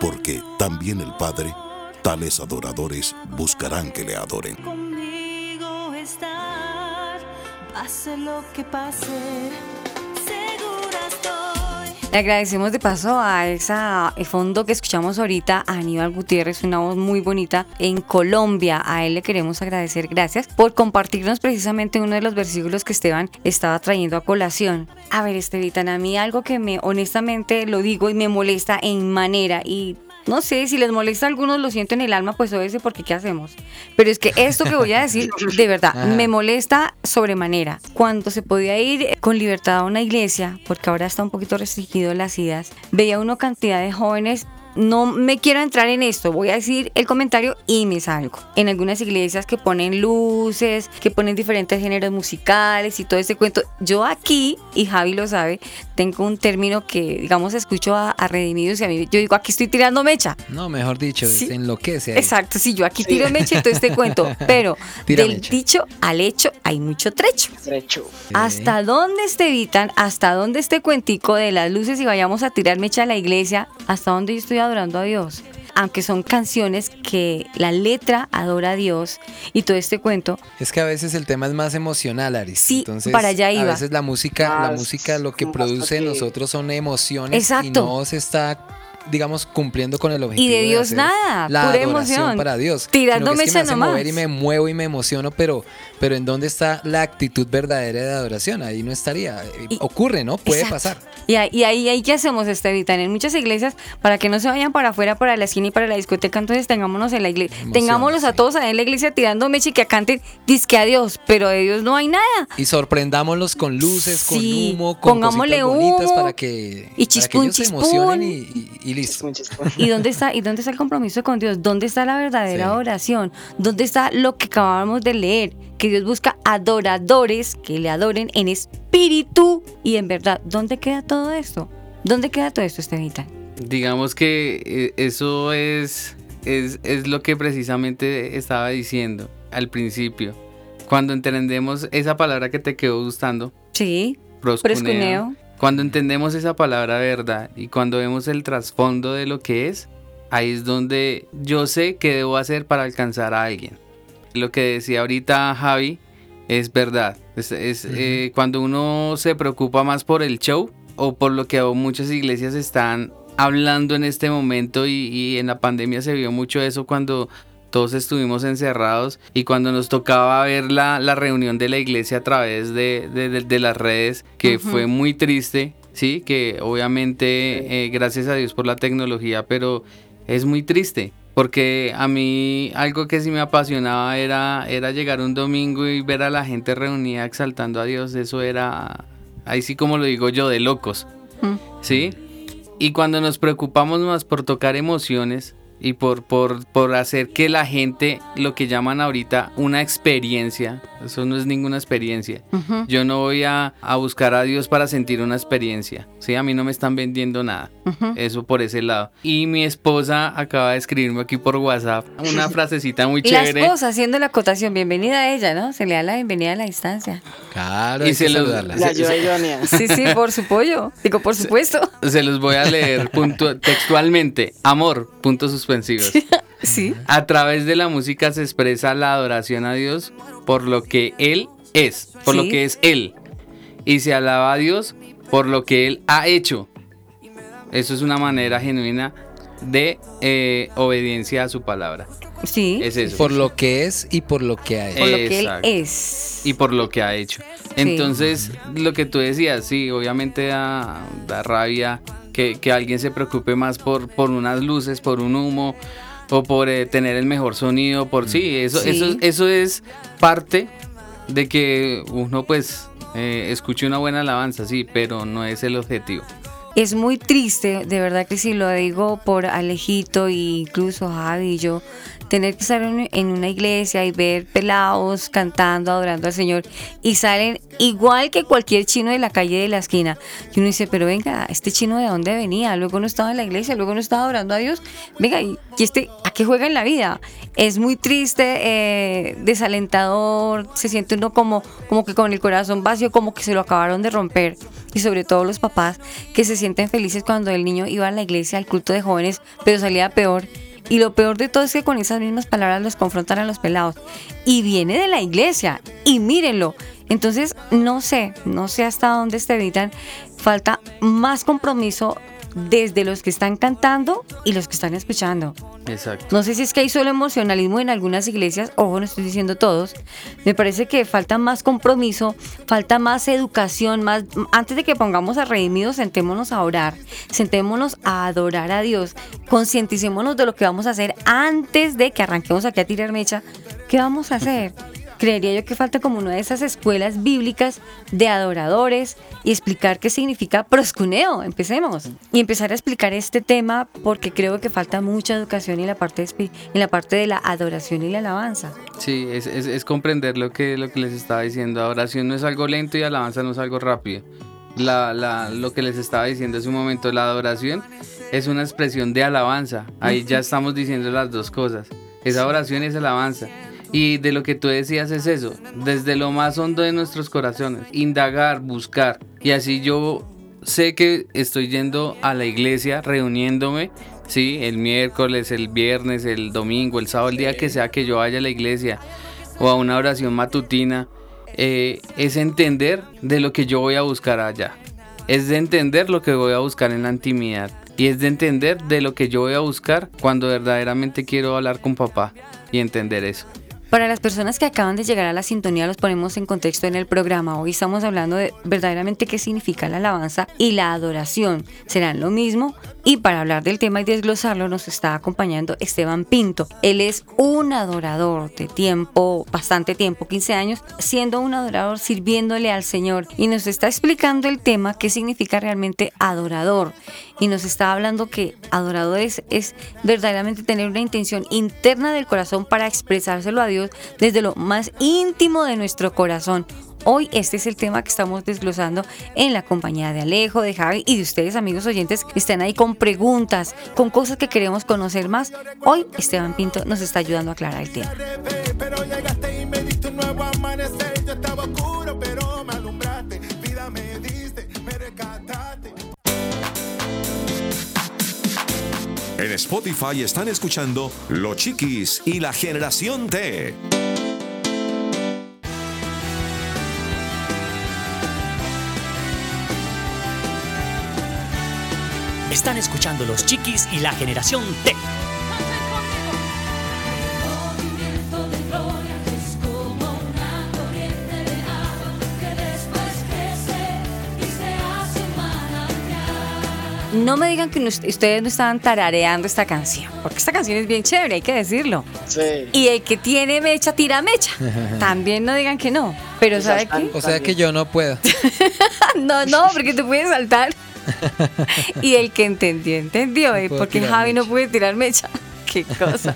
porque también el Padre, tales adoradores buscarán que le adoren. Pase lo que pase. Le agradecemos de paso a esa eh, fondo que escuchamos ahorita, a Aníbal Gutiérrez, una voz muy bonita en Colombia. A él le queremos agradecer, gracias por compartirnos precisamente uno de los versículos que Esteban estaba trayendo a colación. A ver, Estevitan, a mí algo que me, honestamente lo digo y me molesta en manera y no sé, si les molesta a algunos, lo siento en el alma, pues obedece porque ¿qué hacemos? Pero es que esto que voy a decir, de verdad, me molesta sobremanera. Cuando se podía ir con libertad a una iglesia, porque ahora está un poquito restringido las idas, veía uno cantidad de jóvenes no me quiero entrar en esto, voy a decir el comentario y me salgo. En algunas iglesias que ponen luces, que ponen diferentes géneros musicales y todo ese cuento. Yo aquí, y Javi lo sabe, tengo un término que, digamos, escucho a, a Redimidos y a mí, yo digo, aquí estoy tirando mecha. No, mejor dicho, Sí. se enloquece. ahí. Exacto, sí, yo aquí tiro mecha y todo este cuento, pero Tira del mecha. dicho al hecho hay mucho trecho. Trecho. ¿Hasta dónde este evitan? ¿Hasta dónde este cuentico de las luces y vayamos a tirar mecha a la iglesia? ¿Hasta dónde yo estoy adorando a Dios? Aunque son canciones que la letra adora a Dios y todo este cuento, Es que a veces el tema es más emocional, Aris. Sí, Entonces, para allá A iba. veces la música, la música lo que produce en nosotros son emociones y no se está, digamos, cumpliendo con el objetivo. y de Dios nada, la pura adoración emoción. para Dios. Tirando que es que mecha me nomás. mover y me muevo y me emociono, pero, pero ¿en dónde está la actitud verdadera de adoración? Ahí no estaría. Y- Ocurre, ¿no? Puede Exacto. pasar. Y ahí, y ahí, ahí, ¿qué hacemos, Estevitan? En muchas iglesias, para que no se vayan para afuera, para la esquina y para la discoteca, entonces tengámonos en la iglesia. Emociones, Tengámoslos a todos ahí en la iglesia tirando mecha y que canten disque a Dios, pero de Dios no hay nada. Y sorprendámoslos con luces, Sí, con humo, con pongámosle cositas bonitas humo para que, y para que ellos se emocionen y, y- y listo. ¿Y dónde está, y dónde está el compromiso con Dios? ¿Dónde está la verdadera Sí. oración? ¿Dónde está lo que acabamos de leer? Que Dios busca adoradores que le adoren en espíritu y en verdad. ¿Dónde queda todo esto? ¿Dónde queda todo esto, Estevita? Digamos que eh, eso es, es, es lo que precisamente estaba diciendo al principio. Cuando entendemos esa palabra que te quedó gustando, Sí, proscuneo, Proscuneo. Cuando entendemos esa palabra verdad y cuando vemos el trasfondo de lo que es, ahí es donde yo sé qué debo hacer para alcanzar a alguien. Lo que decía ahorita Javi es verdad. Es, es, eh, cuando uno se preocupa más por el show o por lo que muchas iglesias están hablando en este momento y, y en la pandemia se vio mucho eso cuando todos estuvimos encerrados y cuando nos tocaba ver la, la reunión de la iglesia a través de, de- de- de las redes, que fue muy triste, sí, que obviamente eh, gracias a Dios por la tecnología, pero es muy triste. Porque a mí algo que sí me apasionaba era, era llegar un domingo y ver a la gente reunida exaltando a Dios. Eso era, ahí sí como lo digo yo, de locos. ¿sí? Y cuando nos preocupamos más por tocar emociones y por, por, por hacer que la gente, lo que llaman ahorita una experiencia, eso no es ninguna experiencia. Yo no voy a, a buscar a Dios para sentir una experiencia, ¿sí? A mí no me están vendiendo nada, eso por ese lado. Y mi esposa acaba de escribirme aquí por WhatsApp una frasecita muy La chévere. esposa haciendo la acotación, bienvenida a ella, ¿no? Se le da la bienvenida a la distancia. Claro, Y se los- saludarla. La ayuda idónea. Sí, sí, por su pollo. Digo, por supuesto. Se los voy a leer puntu- textualmente. Amor, puntos suspensivos. Sí. A través de la música se expresa la adoración a Dios por lo que Él es, por lo que es Él. Y se alaba a Dios por lo que Él ha hecho. Eso es una manera genuina de eh, obediencia a su palabra. Sí. Es eso. Por lo que es y por lo que hay. Por lo que él es. y por lo que ha hecho. Entonces, lo que tú decías, sí, obviamente da, da rabia que, que alguien se preocupe más por, por unas luces, por un humo o por eh, tener el mejor sonido, por sí, eso, Sí. eso, eso es parte de que uno pues eh, escuche una buena alabanza, sí, pero no es el objetivo. Es muy triste, de verdad que sí, lo digo por Alejito e incluso Javi y yo, tener que estar en, una iglesia y ver pelados cantando, adorando al Señor y salen igual que cualquier chino de la calle de la esquina. Y uno dice, pero venga, ¿este chino de dónde venía? Luego no estaba en la iglesia, luego no estaba adorando a Dios. Venga, ¿y y este a qué juega en la vida? Es muy triste, eh, desalentador, se siente uno como, como que con el corazón vacío, como que se lo acabaron de romper. Y sobre todo los papás que se sienten felices cuando el niño iba a la iglesia, al culto de jóvenes, pero salía peor. Y lo peor de todo es que con esas mismas palabras los confrontan a los pelados. Y viene de la iglesia. Y mírenlo. Entonces, no sé, no sé hasta dónde se evitan. Falta más compromiso desde los que están cantando y los que están escuchando. No sé si es que hay solo emocionalismo en algunas iglesias, ojo, no estoy diciendo todos. Me parece que falta más compromiso, falta más educación, más antes de que pongamos a redimidos, sentémonos a orar, sentémonos a adorar a Dios, concienticémonos de lo que vamos a hacer antes de que arranquemos aquí a tirar mecha. ¿Qué vamos a hacer? Creería yo que falta como una de esas escuelas bíblicas de adoradores y explicar qué significa proscuneo. Empecemos. Y empezar a explicar este tema porque creo que falta mucha educación en la parte, espi- en la parte de la adoración y la alabanza. Sí, es, es- es comprender lo que, lo que les estaba diciendo. Adoración no es algo lento y alabanza no es algo rápido. La, la- lo que les estaba diciendo hace un momento, la adoración es una expresión de alabanza. Ahí ya estamos diciendo las dos cosas. Esa oración es alabanza. Y de lo que tú decías es eso, desde lo más hondo de nuestros corazones, indagar, buscar. Y así yo sé que estoy yendo a la iglesia, reuniéndome, sí, el miércoles, el viernes, el domingo, el sábado, el día que sea que yo vaya a la iglesia o a una oración matutina, eh, es entender de lo que yo voy a buscar allá. Es de entender lo que voy a buscar en la intimidad. Y es de entender de lo que yo voy a buscar cuando verdaderamente quiero hablar con papá y entender eso. Para las personas que acaban de llegar a la sintonía, los ponemos en contexto en el programa. Hoy estamos hablando de verdaderamente qué significa la alabanza y la adoración. ¿Serán lo mismo? Y para hablar del tema y desglosarlo, nos está acompañando Esteban Pinto. Él es un adorador de tiempo, bastante tiempo, 15 años, siendo un adorador, sirviéndole al Señor. Y nos está explicando el tema, qué significa realmente adorador. Y nos está hablando que adorador es, es verdaderamente tener una intención interna del corazón para expresárselo a Dios desde lo más íntimo de nuestro corazón. Hoy este es el tema que estamos desglosando en la compañía de Alejo, de Javi y de ustedes amigos oyentes que están ahí con preguntas, con cosas que queremos conocer más. Hoy Esteban Pinto nos está ayudando a aclarar el tema. En Spotify están escuchando Los Chiquis y la Generación T. Están escuchando Los Chiquis y la Generación T. No me digan que no- ustedes no estaban tarareando esta canción, porque esta canción es bien chévere, hay que decirlo. Sí. Y el que tiene mecha, tira mecha. También no digan que no. Pero ¿sabe qué? O sea que yo no puedo. No, no, porque te puedes saltar. Y el que entendió, entendió. ¿eh? puedo Porque Javi no puede tirar mecha. Qué cosa.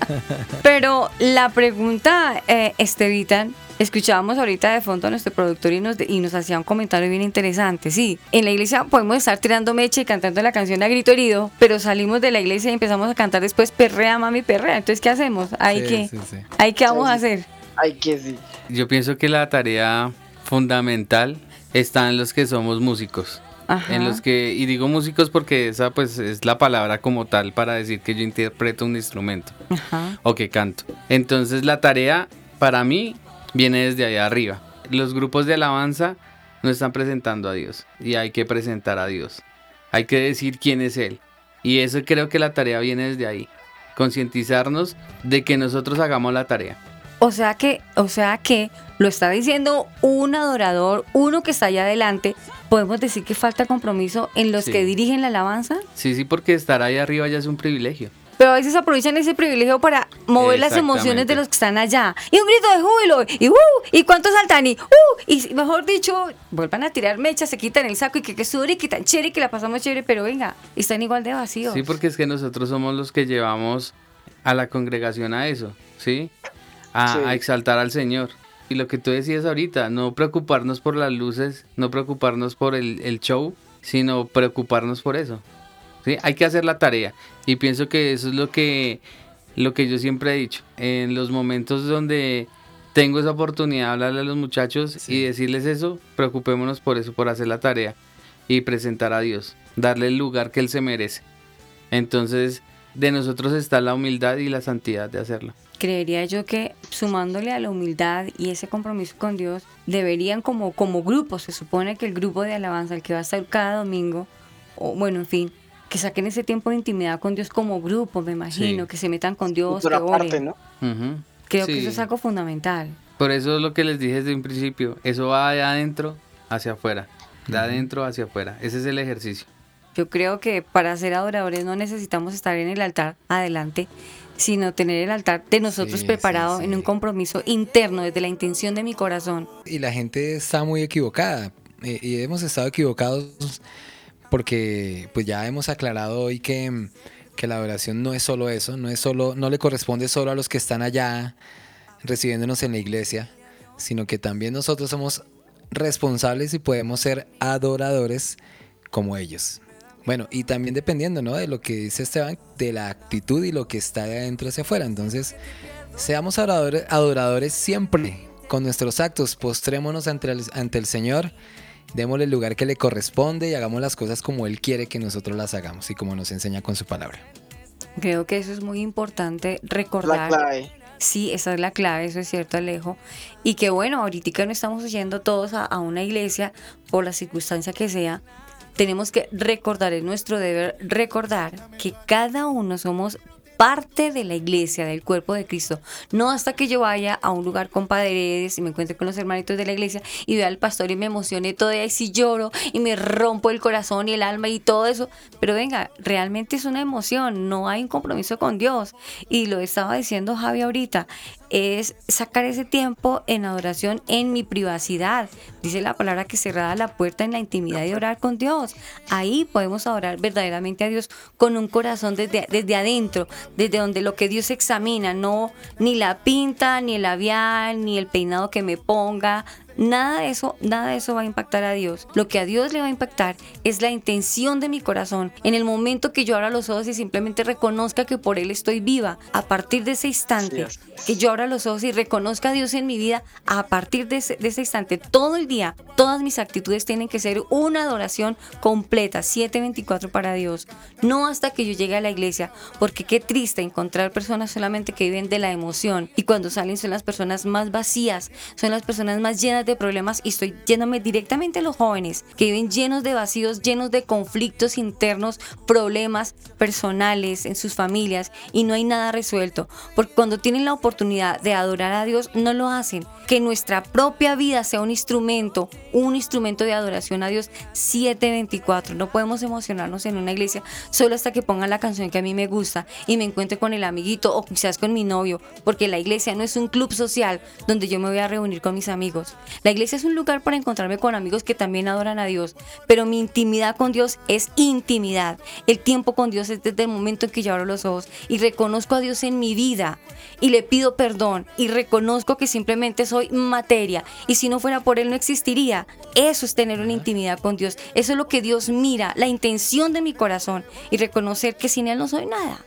Pero la pregunta, eh, Estevitan, escuchábamos ahorita de fondo a nuestro productor y nos, y nos hacía un comentario bien interesante. Sí, en la iglesia podemos estar tirando mecha y cantando la canción a grito herido, pero salimos de la iglesia y empezamos a cantar después perrea, mami, perrea. Entonces, ¿qué hacemos? Hay Sí, que, sí, sí. hay que vamos a hacer. Hay que sí. Yo pienso que la tarea fundamental está en los que somos músicos. Ajá. En los que, y digo músicos porque esa pues es la palabra como tal para decir que yo interpreto un instrumento Ajá. o que canto. Entonces la tarea para mí viene desde allá arriba. Los grupos de alabanza no están presentando a Dios y hay que presentar a Dios. Hay que decir quién es Él. Y eso creo que la tarea viene desde ahí. Concientizarnos de que nosotros hagamos la tarea. O sea que, o sea que lo está diciendo un adorador, uno que está allá adelante. Podemos decir que falta compromiso en los Sí. que dirigen la alabanza, Sí, sí, porque estar ahí arriba ya es un privilegio. Pero a veces aprovechan ese privilegio para mover las emociones de los que están allá. Y un grito de júbilo, y uh, y cuántos saltan, y uh, y mejor dicho, vuelvan a tirar mechas, se quitan el saco y que que sudor y que tan chévere y que la pasamos chévere, pero venga, están igual de vacíos. Sí, porque es que nosotros somos los que llevamos a la congregación a eso, ¿sí? A, Sí. a exaltar al Señor. Y lo que tú decías ahorita, no preocuparnos por las luces, no preocuparnos por el, el show, sino preocuparnos por eso. ¿Sí? Hay que hacer la tarea. Y pienso que eso es lo que, lo que yo siempre he dicho. En los momentos donde tengo esa oportunidad de hablarle a los muchachos y decirles eso, preocupémonos por eso, por hacer la tarea y presentar a Dios, darle el lugar que Él se merece. Entonces, de nosotros está la humildad y la santidad de hacerlo. Creería yo que sumándole a la humildad y ese compromiso con Dios, deberían como, como grupo, se supone que el grupo de alabanza, el que va a estar cada domingo, o bueno, en fin, que saquen ese tiempo de intimidad con Dios como grupo, me imagino, Sí. que se metan con Dios, que oren. ¿no? Ujú. Creo que Sí. eso es algo fundamental. Por eso es lo que les dije desde un principio. Eso va de adentro hacia afuera. De adentro hacia afuera. Ese es el ejercicio. Yo creo que para ser adoradores no necesitamos estar en el altar adelante, sino tener el altar de nosotros Sí, preparado sí, en un compromiso interno, desde la intención de mi corazón. Y la gente está muy equivocada. eh, y hemos estado equivocados porque pues ya hemos aclarado hoy que, que la adoración no es solo eso, no es solo, no le corresponde solo a los que están allá recibiéndonos en la iglesia, sino que también nosotros somos responsables y podemos ser adoradores como ellos. Bueno, y también dependiendo, ¿no? De lo que dice Esteban, de la actitud y lo que está de adentro hacia afuera. Entonces, seamos adoradores, adoradores siempre con nuestros actos, postrémonos ante el, ante el Señor, démosle el lugar que le corresponde y hagamos las cosas como Él quiere que nosotros las hagamos y como nos enseña con su palabra. Creo que eso es muy importante La recordar. clave. Sí, esa es la clave, eso es cierto, Alejo. Y que bueno, ahorita no estamos yendo todos a, a una iglesia por la circunstancia que sea. Tenemos que recordar, es nuestro deber recordar que cada uno somos parte de la iglesia, del cuerpo de Cristo. No hasta que yo vaya a un lugar con paredes y me encuentre con los hermanitos de la iglesia y vea al pastor y me emocione todo y sí lloro y me rompo el corazón y el alma y todo eso. Pero venga, realmente es una emoción, no hay un compromiso con Dios. Y lo estaba diciendo Javi ahorita, es sacar ese tiempo en adoración en mi privacidad. Dice la palabra que cerrada la puerta en la intimidad de orar con Dios. Ahí podemos adorar verdaderamente a Dios con un corazón desde, desde adentro, desde donde lo que Dios examina, no ni la pinta, ni el labial, ni el peinado que me ponga, Nada de eso, nada de eso va a impactar a Dios. Lo que a Dios le va a impactar es la intención de mi corazón. En el momento que yo abra los ojos y simplemente reconozca que por Él estoy viva, a partir de ese instante, que yo abra los ojos y reconozca a Dios en mi vida, a partir de ese, de ese instante, todo el día, todas mis actitudes tienen que ser una adoración completa, 724 para Dios. No hasta que yo llegue a la iglesia, porque qué triste encontrar personas solamente que viven de la emoción y cuando salen son las personas más vacías, son las personas más llenas de problemas y estoy yéndome directamente a los jóvenes que viven llenos de vacíos, llenos de conflictos internos, problemas personales en sus familias y no hay nada resuelto. Porque cuando tienen la oportunidad de adorar a Dios, no lo hacen. Que nuestra propia vida sea un instrumento, un instrumento de adoración a Dios 724. No podemos emocionarnos en una iglesia solo hasta que pongan la canción que a mí me gusta y me encuentre con el amiguito o quizás con mi novio, porque la iglesia no es un club social donde yo me voy a reunir con mis amigos. La iglesia es un lugar para encontrarme con amigos que también adoran a Dios, pero mi intimidad con Dios es intimidad. El tiempo con Dios es desde el momento en que yo abro los ojos y reconozco a Dios en mi vida y le pido perdón y reconozco que simplemente soy materia y si no fuera por Él no existiría. Eso es tener una intimidad con Dios. Eso es lo que Dios mira, la intención de mi corazón y reconocer que sin Él no soy nada.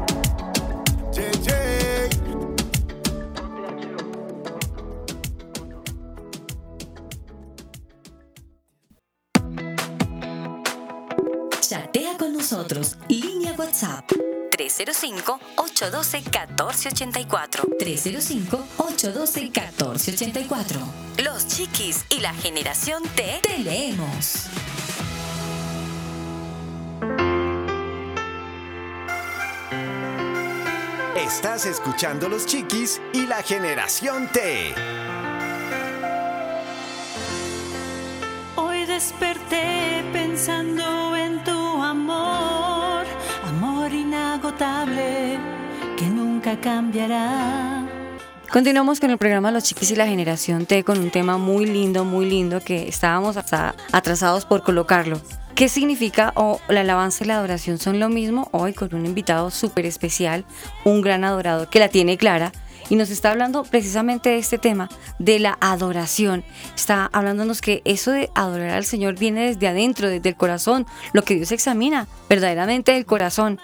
nosotros. Línea WhatsApp. 305-812-1484. 305-812-1484. Los chiquis y la generación T te leemos. Estás escuchando Los Chiquis y la Generación T. Hoy desperté pensando Continuamos con el programa Los Chiquis y la Generación T con un tema muy lindo, muy lindo que estábamos hasta atrasados por colocarlo. ¿Qué significa o la alabanza y la adoración son lo mismo? Hoy con un invitado súper especial, un gran adorador que la tiene clara y nos está hablando precisamente de este tema, de la adoración. Está hablándonos que eso de adorar al Señor viene desde adentro, desde el corazón, lo que Dios examina verdaderamente del corazón.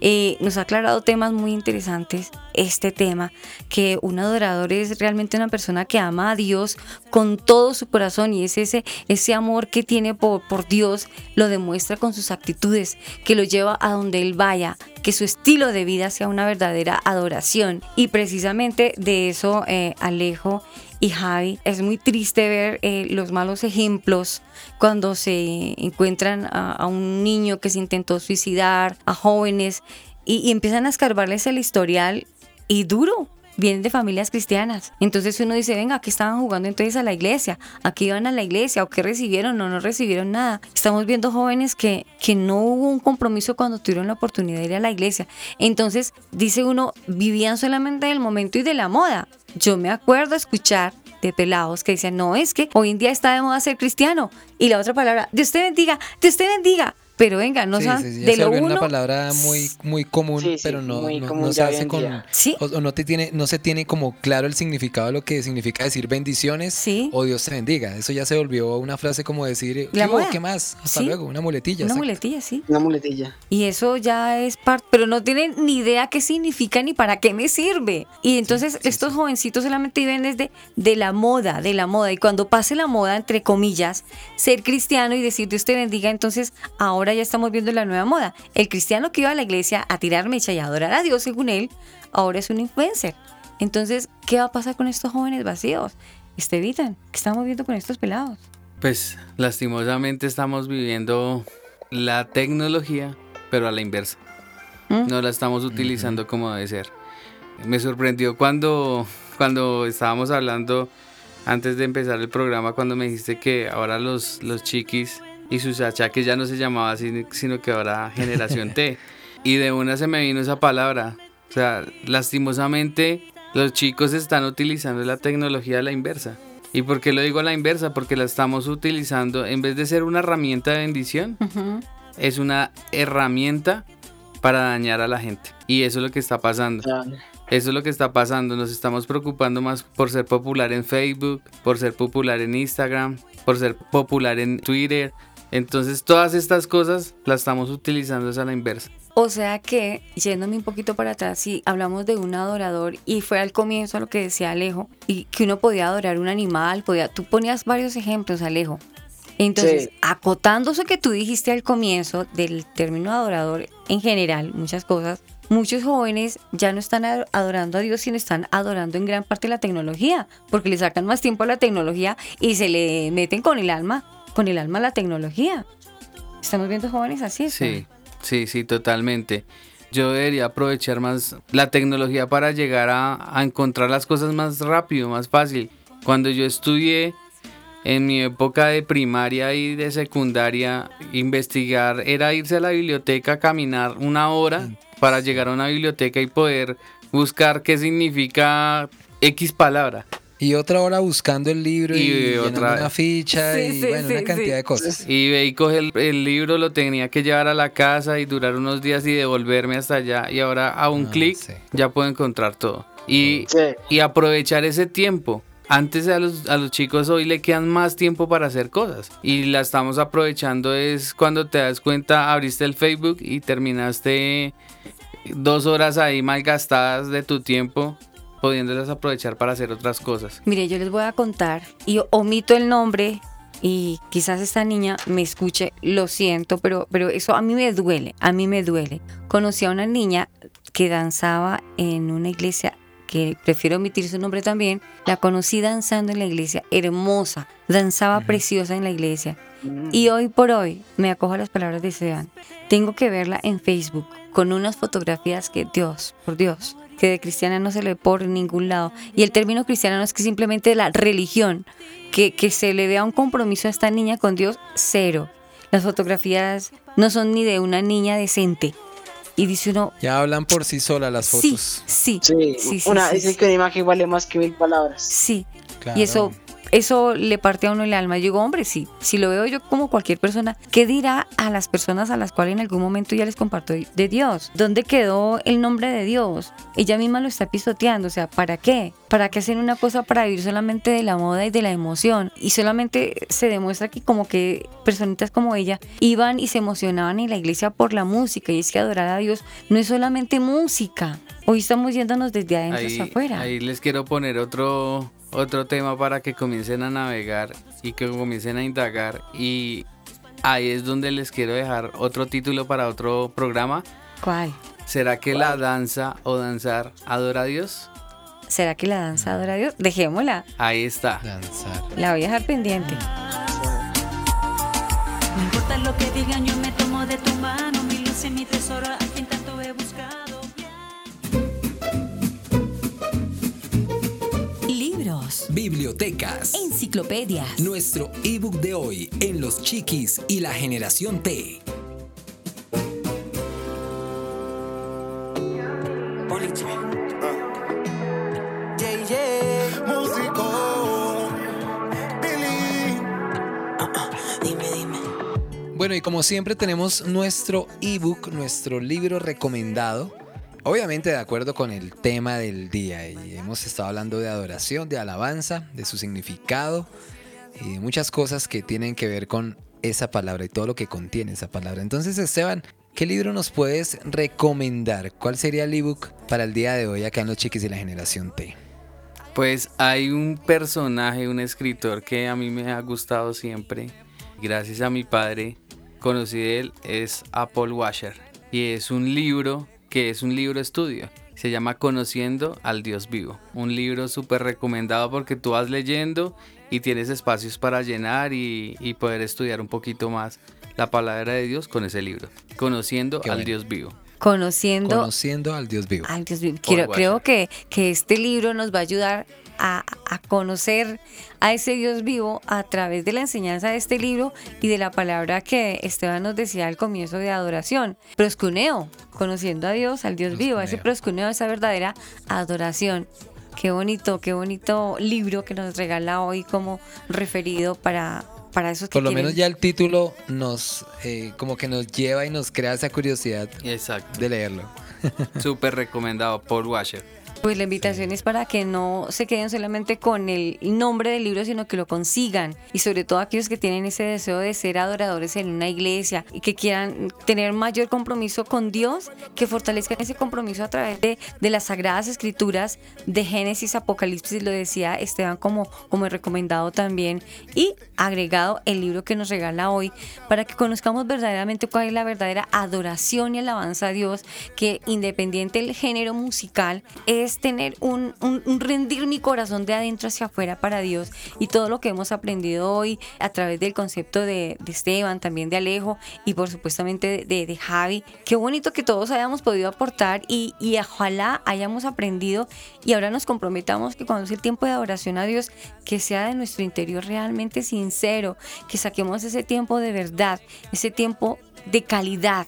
Eh, nos ha aclarado temas muy interesantes este tema, que un adorador es realmente una persona que ama a Dios con todo su corazón y es ese, ese amor que tiene por, por Dios, lo demuestra con sus actitudes, que lo lleva a donde Él vaya, que su estilo de vida sea una verdadera adoración. Y precisamente de eso, eh, Alejo y Javi, es muy triste ver eh, los malos ejemplos cuando se encuentran a, un niño que se intentó suicidar, a jóvenes, y, empiezan a escarbarles el historial y duro. Vienen de familias cristianas. Entonces uno dice, venga, ¿qué estaban jugando entonces a la iglesia? ¿A qué iban a la iglesia? ¿O qué recibieron? ¿O no recibieron nada? Estamos viendo jóvenes que, que no hubo un compromiso cuando tuvieron la oportunidad de ir a la iglesia. Entonces, dice uno, vivían solamente del momento y de la moda. Yo me acuerdo escuchar de pelados que decían, no, es que hoy en día está de moda ser cristiano. Y la otra palabra, Dios te bendiga, Dios te bendiga. Pero venga, no Sí, sí, sí, ya de se lo volvió uno. una palabra muy muy común, Sí, sí, pero no, muy no, común no se hace con o, o no te tiene no se tiene como claro el significado de lo que significa decir bendiciones o Dios te bendiga. Eso ya se volvió una frase como decir, La "¿Qué más? Hasta Sí. luego, una muletilla. Una exacto. muletilla, sí. Una muletilla. Y eso ya es parte, pero no tienen ni idea qué significa ni para qué me sirve. Y entonces estos jovencitos solamente viven desde de la moda, de la moda. Y cuando pase la moda, entre comillas, ser cristiano y decir Dios te bendiga, entonces ahora ya estamos viendo la nueva moda. El cristiano que iba a la iglesia a tirar mecha y a adorar a Dios según él, ahora es un influencer. Entonces, ¿qué va a pasar con estos jóvenes vacíos? Estevitan, ¿qué estamos viendo con estos pelados? Pues lastimosamente estamos viviendo la tecnología, pero a la inversa. ¿Mm? No la estamos utilizando como debe ser. Me sorprendió cuando, cuando estábamos hablando antes de empezar el programa, cuando me dijiste que ahora los, los chiquis y sus achaques ya no se llamaba así, sino que ahora generación T. Y de una se me vino esa palabra. O sea, lastimosamente los chicos están utilizando la tecnología a la inversa. ¿Y por qué lo digo a la inversa? Porque la estamos utilizando, en vez de ser una herramienta de bendición, es una herramienta para dañar a la gente. Y eso es lo que está pasando. Eso es lo que está pasando. Nos estamos preocupando más por ser popular en Facebook, por ser popular en Instagram, por ser popular en Twitter. Entonces todas estas cosas las estamos utilizando es a la inversa. O sea que, yéndome un poquito para atrás, si hablamos de un adorador y fue al comienzo lo que decía Alejo, y que uno podía adorar un animal, podía, tú ponías varios ejemplos, Alejo. Entonces, Sí. acotando eso que tú dijiste al comienzo del término adorador en general, muchas cosas, muchos jóvenes ya no están ad- adorando a Dios, sino están adorando en gran parte la tecnología, porque le sacan más tiempo a la tecnología y se le meten con el alma, con el alma a la tecnología. Estamos viendo jóvenes así. Sí, sí, sí, totalmente. Yo debería aprovechar más la tecnología para llegar a, a encontrar las cosas más rápido, más fácil. Cuando yo estudié en mi época de primaria y de secundaria, investigar era irse a la biblioteca, caminar una hora para llegar a una biblioteca y poder buscar qué significa X palabra. Y otra hora buscando el libro y, Y otra- una ficha Sí, y sí, bueno, sí, una cantidad sí. de cosas. Y ve y coge el, el libro, lo tenía que llevar a la casa y durar unos días y devolverme hasta allá. Y ahora a un Ah, clic sí. ya puedo encontrar todo. Y, Sí. y aprovechar ese tiempo. Antes a los, a los chicos hoy le quedan más tiempo para hacer cosas. Y la estamos aprovechando es cuando te das cuenta, abriste el Facebook y terminaste dos horas ahí malgastadas de tu tiempo, pudiéndolas aprovechar para hacer otras cosas. Mire, yo les voy a contar y omito el nombre y quizás esta niña me escuche, lo siento, pero, pero eso a mí me duele, a mí me duele. Conocí a una niña que danzaba en una iglesia que prefiero omitir su nombre también, la conocí danzando en la iglesia, hermosa, danzaba preciosa en la iglesia. Y hoy por hoy, me acojo a las palabras de Esteban, tengo que verla en Facebook con unas fotografías que Dios, por Dios, que de cristiana no se le ve por ningún lado. Y el término cristiana no es que simplemente la religión, que, que se le vea un compromiso a esta niña con Dios, cero. Las fotografías no son ni de una niña decente. Y dice uno, Ya hablan por sí solas las fotos. sí, Sí, sí, sí, una, sí, dicen sí. que una imagen vale más que mil palabras. Sí. Claro. Y eso, eso le parte a uno el alma. Yo digo, hombre, sí, si lo veo yo como cualquier persona, ¿qué dirá a las personas a las cuales en algún momento ya les comparto de Dios? ¿Dónde quedó el nombre de Dios? Ella misma lo está pisoteando, o sea, ¿para qué? ¿Para qué hacer una cosa para vivir solamente de la moda y de la emoción? Y solamente se demuestra que como que personitas como ella iban y se emocionaban en la iglesia por la música. Y es que adorar a Dios no es solamente música. Hoy estamos yéndonos desde adentro hacia Ahí, afuera. ahí les quiero poner otro, otro tema para que comiencen a navegar y que comiencen a indagar. Y ahí es donde les quiero dejar otro título para otro programa. ¿Cuál? ¿Será que la danza o danzar adora a Dios? ¿Será que la danza adora a Dios? Dejémosla. Ahí está. Danzar. La voy a dejar pendiente. No importa lo que digan, yo me tomo de tu mano, mi luz y mi tesoro, a quien Libros, Bibliotecas. enciclopedias, Nuestro ebook de hoy en Los Chiquis y la Generación T. Bueno, y como siempre tenemos nuestro ebook, nuestro libro recomendado. Obviamente de acuerdo con el tema del día. Y hemos estado hablando de adoración, de alabanza, de su significado y de muchas cosas que tienen que ver con esa palabra y todo lo que contiene esa palabra. Entonces, Esteban, ¿qué libro nos puedes recomendar? ¿Cuál sería el ebook para el día de hoy acá en Los Chiquis y la Generación T? Pues hay un personaje, un escritor que a mí me ha gustado siempre. Gracias a mi padre conocí de él, es a Paul Washer. Y es un libro que es un libro estudio. Se llama Conociendo al Dios Vivo. Un libro súper recomendado porque tú vas leyendo y tienes espacios para llenar y, y poder estudiar un poquito más la palabra de Dios con ese libro. Conociendo Qué al bueno. Dios Vivo. Conociendo Conociendo al Dios vivo. Ay, Dios Paul quiero- creo que, que este libro nos va a ayudar a, a conocer a ese Dios vivo a través de la enseñanza de este libro y de la palabra que Esteban nos decía al comienzo de adoración. Proscuneo, conociendo a Dios, al Dios vivo, ese proscuneo, esa verdadera adoración. Qué bonito, qué bonito libro que nos regala hoy como referido para, para esos que Por lo quieren- menos ya el título nos, eh, como que nos lleva y nos crea esa curiosidad Exacto. de leerlo. Súper recomendado, Paul Washer. Pues la invitación es para que no se queden solamente con el nombre del libro, sino que lo consigan. Y sobre todo aquellos que tienen ese deseo de ser adoradores en una iglesia y que quieran tener mayor compromiso con Dios, que fortalezcan ese compromiso a través de, de las sagradas escrituras de Génesis, Apocalipsis, lo decía Esteban como, como recomendado también, y agregado el libro que nos regala hoy, para que conozcamos verdaderamente cuál es la verdadera adoración y alabanza a Dios, que independiente del género musical, es tener un, un- un rendir mi corazón de adentro hacia afuera para Dios y todo lo que hemos aprendido hoy a través del concepto de, de Esteban, también de Alejo y por supuestamente de- de Javi. Qué bonito que todos hayamos podido aportar y, y ojalá hayamos aprendido y ahora nos comprometamos que cuando es el tiempo de adoración a Dios, que sea de nuestro interior realmente sincero, que saquemos ese tiempo de verdad, ese tiempo de calidad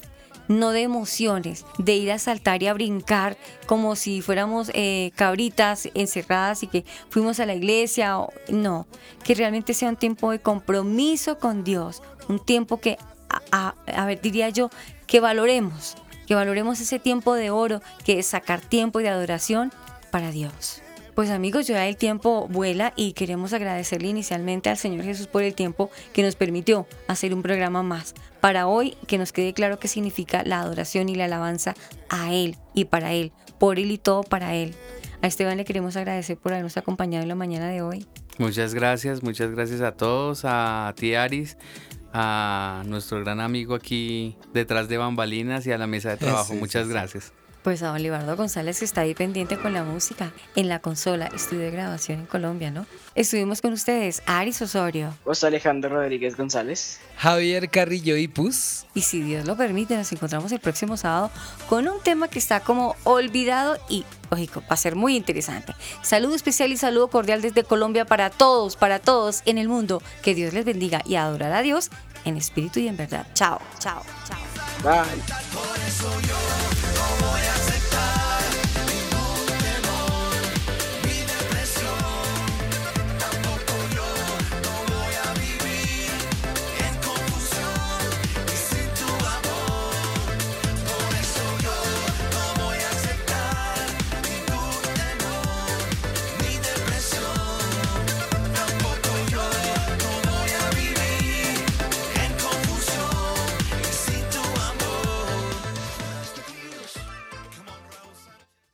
no de emociones, de ir a saltar y a brincar como si fuéramos eh, cabritas encerradas y que fuimos a la iglesia. o- no, que realmente sea un tiempo de compromiso con Dios, un tiempo que, a, ver, diría yo, que valoremos, que valoremos ese tiempo de oro, que es sacar tiempo de adoración para Dios. Pues amigos, ya el tiempo vuela y queremos agradecerle inicialmente al Señor Jesús por el tiempo que nos permitió hacer un programa más. Para hoy, que nos quede claro qué significa la adoración y la alabanza a Él y para Él, por Él y todo para Él. A Esteban le queremos agradecer por habernos acompañado en la mañana de hoy. Muchas gracias, muchas gracias a todos, a ti Aris, a nuestro gran amigo aquí detrás de bambalinas y a la mesa de trabajo. Sí, muchas sí, gracias. Pues a Olivardo González que está ahí pendiente con la música en la consola, estudio de grabación en Colombia, ¿no? Estuvimos con ustedes, Aris Osorio. José Alejandro Rodríguez González. Javier Carrillo y Pus. Y si Dios lo permite, nos encontramos el próximo sábado con un tema que está como olvidado y, lógico, va a ser muy interesante. Saludo especial y saludo cordial desde Colombia para todos, para todos en el mundo. Que Dios les bendiga y adorar a Dios en espíritu y en verdad. Chao, chao, chao. Bye.